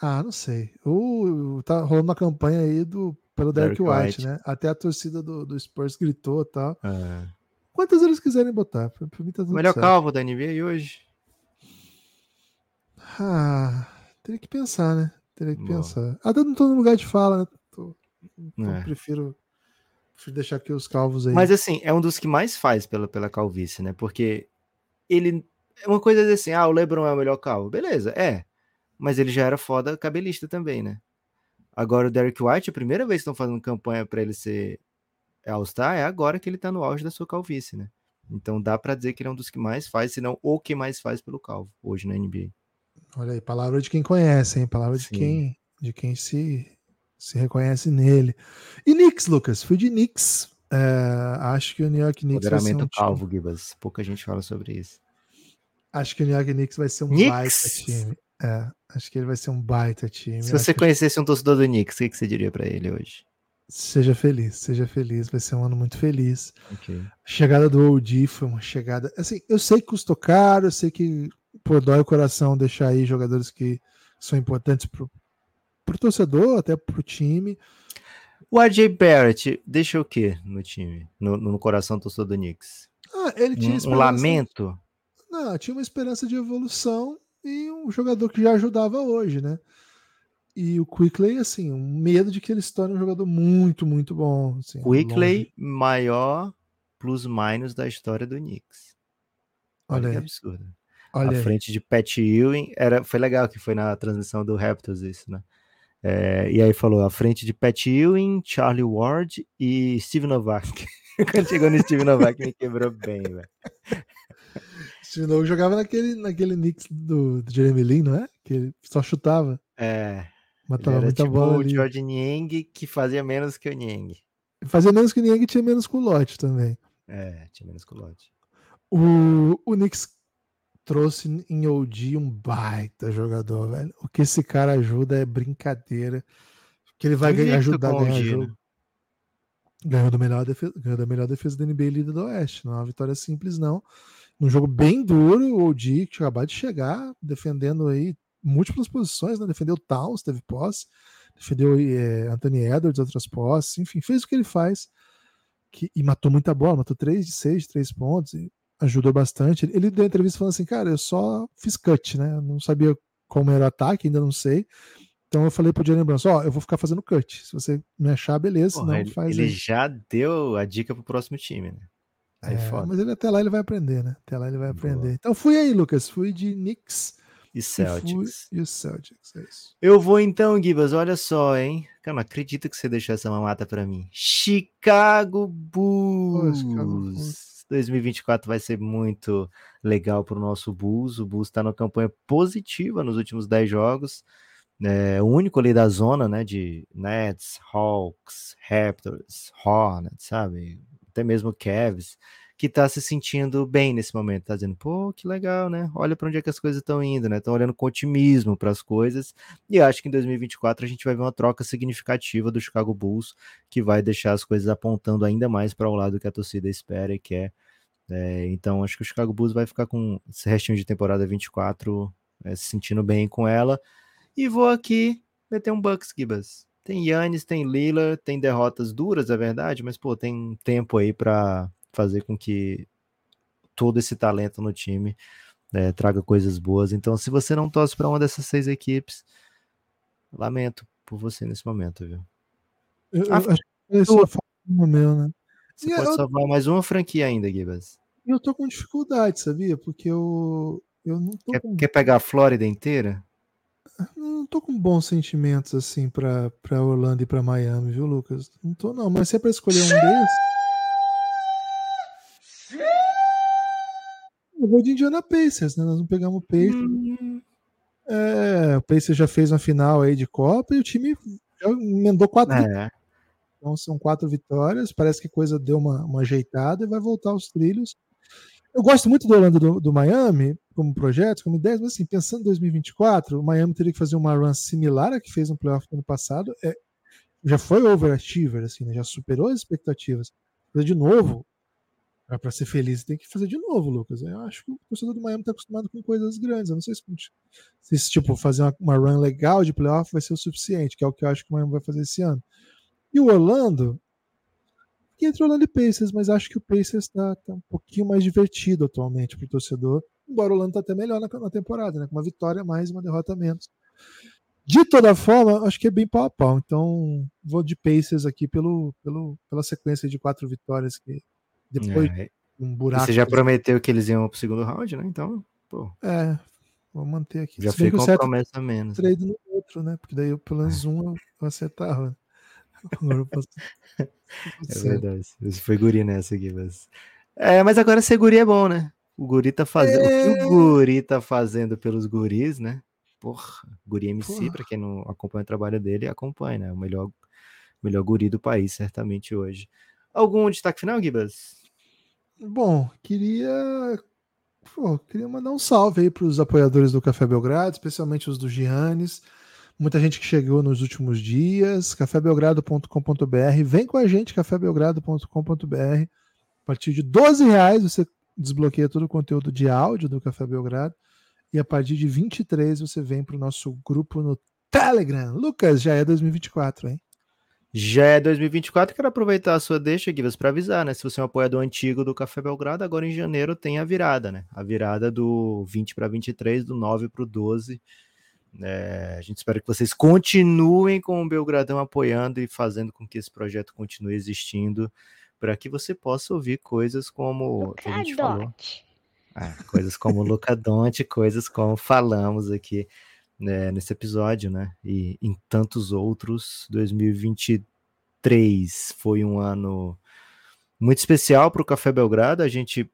Ah, não sei. O, tá rolando uma campanha aí do, pelo Derek Derek White, White. né? Até a torcida do, do Spurs gritou e tal. É. Quantas eles quiserem botar. Pra, pra mim tá tudo Melhor certo. calvo da NBA hoje? Ah, teria que pensar, né? Teria que Boa. pensar. Ah, eu não tô no lugar de fala, né? Tô- então É. prefiro, prefiro deixar aqui os calvos aí. Mas assim, é um dos que mais faz pela, pela calvície, né? Porque ele. É uma coisa assim, ah, o Lebron é o melhor calvo. Beleza, é. Mas ele já era foda cabelista também, né? Agora o Derek White, a primeira vez que estão fazendo campanha pra ele ser All-Star é agora que ele tá no auge da sua calvície, né? Então dá pra dizer que ele é um dos que mais faz, se não o que mais faz pelo calvo hoje na NBA. Olha aí, palavra de quem conhece, hein? Palavra de Sim. quem, de quem se, se reconhece nele. E Knicks, Lucas? Fui de Knicks. É, acho que o New York Knicks vai ser um Empoderamento time- calvo, Gibas. Pouca gente fala sobre isso. Acho que o New York Knicks vai ser um Knicks? baita time. É, acho que ele vai ser um baita time. Se você que- conhecesse um torcedor do Knicks, o que que você diria pra ele hoje? Seja feliz, seja feliz. Vai ser um ano muito feliz. Ok. A chegada do OG foi uma chegada. Assim, eu sei que custou caro, eu sei que pô, dói o coração deixar aí jogadores que são importantes pro, pro torcedor, até pro time. O RJ Barrett deixa o quê no time? No, no coração do torcedor do Knicks? Ah, ele tinha Um, um lamento? Não, tinha uma esperança de evolução e um jogador que já ajudava hoje, né? E o Quickley, assim, um medo de que ele se torne um jogador muito, muito bom. Assim, Quickley, longe. maior plus-minus da história do Knicks. Olha, Olha que aí, absurdo. olha à frente de Pat Ewing. Era, foi legal que foi na transmissão do Raptors isso, né? É, e aí falou à frente de Pat Ewing, Charlie Ward e Steve Novak. [laughs] Quando chegou no Steve Novak me quebrou bem, velho. Steve Nogue jogava naquele, naquele Knicks do, do Jeremy Lin, não é? Que ele só chutava, É, matava muita tipo bola o. George Niang que fazia menos que o Niang. Fazia menos que ninguém que tinha menos culote também. É, tinha menos culote. O, o Knicks trouxe em OG um baita jogador, velho. O que esse cara ajuda é brincadeira. Que ele vai ganhar, ajudar a o ganhar OG, jogo. né? Ganhou, do melhor defesa, ganhou da melhor defesa da NBA líder do Oeste. Não é uma vitória simples, não. Num jogo bem duro, o OG, que acabou de chegar, defendendo aí múltiplas posições, né? Defendeu Towns, teve posse, defendeu eh, Anthony Edwards, outras posses, enfim, fez o que ele faz. Que, e matou muita bola, matou 3 de 6, de 3 pontos, e ajudou bastante. Ele deu entrevista falando assim, cara, eu só fiz cut, né? Eu não sabia como era o ataque, ainda não sei. Então eu falei pro Jalen Brunson, ó, eu vou ficar fazendo cut. Se você me achar, beleza, Porra, senão ele, faz ele aí. já deu a dica pro próximo time, né? Aí É, foda. mas ele até lá ele vai aprender, né? Até lá ele vai Boa. aprender. Então fui aí, Lucas. Fui de Knicks E e Celtics. e o Celtics. É isso. Eu vou então, Gibas, olha só, hein? Cara, não acredito que você deixou essa mamata pra mim. Chicago Bulls. Chicago Bulls. 2024 vai ser muito legal pro nosso Bulls. O Bulls tá numa campanha positiva nos últimos 10 jogos. É, o único ali da zona, né, de Nets, Hawks, Raptors, Hornets, sabe? Até mesmo Cavs, que tá se sentindo bem nesse momento, tá dizendo, pô, que legal, né? Olha para onde é que as coisas estão indo, né? Estão olhando com otimismo para as coisas. E acho que em 2024 a gente vai ver uma troca significativa do Chicago Bulls, que vai deixar as coisas apontando ainda mais para o lado que a torcida espera e quer. É, então acho que o Chicago Bulls vai ficar com esse restinho de temporada 24 é, se sentindo bem com ela. E vou aqui meter um Bucks, Gibas. Tem Yannis, tem Lillard, tem derrotas duras, é verdade, mas pô, tem tempo aí para fazer com que todo esse talento no time né, traga coisas boas. Então, se você não torce para uma dessas seis equipes, lamento por você nesse momento, viu? Eu, eu Ah, acho que esse só falta no meu, né? Você E pode eu- salvar mais uma franquia ainda, Gibas. Eu tô com dificuldade, sabia? Porque eu, eu não tô Quer, com quer pegar a Flórida inteira? não tô com bons sentimentos assim pra, pra Orlando e pra Miami, viu, Lucas? Não tô, não. Mas se é pra escolher um deles. Vou de Indiana Pacers, né? Nós não pegamos o Pacers. Hum, É, o Pacers já fez uma final aí de Copa e o time já emendou quatro É, Então são quatro vitórias. Parece que a coisa deu uma, uma ajeitada e vai voltar aos trilhos. Eu gosto muito do Orlando do, do Miami como projeto, como ideia, mas assim, pensando em 2024, o Miami teria que fazer uma run similar à que fez no playoff ano passado. É, já foi overachiever, assim, né? já superou as expectativas. Fazer de novo, para ser feliz, tem que fazer de novo, Lucas. Eu acho que o torcedor do Miami está acostumado com coisas grandes. Eu não sei se, se tipo fazer uma, uma run legal de playoff vai ser o suficiente, que é o que eu acho que o Miami vai fazer esse ano. E o Orlando, que entre Orlando e Pacers, mas acho que o Pacers está tá um pouquinho mais divertido atualmente para o torcedor. embora o Orlando tá até melhor na, na temporada, né? Com uma vitória mais e uma derrota menos. De toda forma, acho que é bem pau a pau. Então, vou de Pacers aqui pelo, pelo, pela sequência de quatro vitórias que depois É, um e buraco. Você já prometeu que eles iam pro segundo round, né? Então, pô, É, vou manter aqui. já fica uma certo promessa a menos. né? trade no outro, né? Porque daí eu, pelo menos um eu acertava. [laughs] Agora eu posso... É verdade. Você foi guri nessa aqui, mas. É, mas agora ser guri é bom, né? O guri tá fazendo. O que É. o guri tá fazendo pelos guris, né? Porra, guri MC, Porra. pra quem não acompanha o trabalho dele, acompanha, né? O melhor, melhor guri do país, certamente hoje. Algum destaque final, Gibas? Bom, queria. Pô, queria mandar um salve aí para os apoiadores do Café Belgrado, especialmente os do Giannis. Muita gente que chegou nos últimos dias. cafébelgrado.com.br. Vem com a gente, cafébelgrado.com.br. A partir de 12 reais você desbloqueia todo o conteúdo de áudio do Café Belgrado. E a partir de 23 você vem para o nosso grupo no Telegram. Lucas, já é 2024, hein? Já é 2024, quero aproveitar a sua deixa, Gibas, para avisar, né? Se você é um apoiador antigo do Café Belgrado, agora em janeiro tem a virada, né? A virada do 20 para 23, do 9 para o 12. É, a gente espera que vocês continuem com o Belgradão apoiando e fazendo com que esse projeto continue existindo, para que você possa ouvir coisas como que a gente falou. É, coisas como Lucadonte, coisas como falamos aqui né, nesse episódio, né? E em tantos outros. 2023 foi um ano muito especial para o Café Belgrado. A gente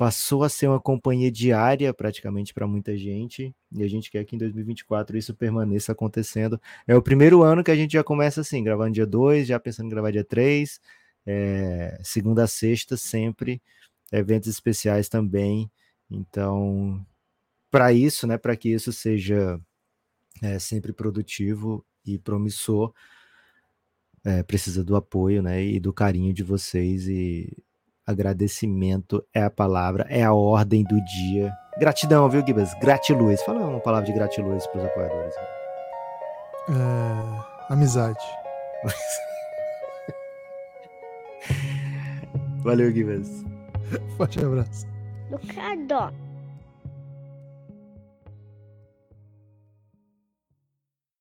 passou a ser uma companhia diária praticamente para muita gente e a gente quer que em 2024 isso permaneça acontecendo. É o primeiro ano que a gente já começa assim, gravando dia 2, já pensando em gravar dia 3, é, segunda a sexta sempre, eventos especiais também. Então, para isso, né, para que isso seja é, sempre produtivo e promissor, é, precisa do apoio, né, e do carinho de vocês e agradecimento é a palavra, é a ordem do dia. Gratidão, viu, Gibas? Gratiluz. Fala uma palavra de gratiluz para os apoiadores. É, amizade. [laughs] Valeu, Gibas. [laughs] Forte abraço. No cadote.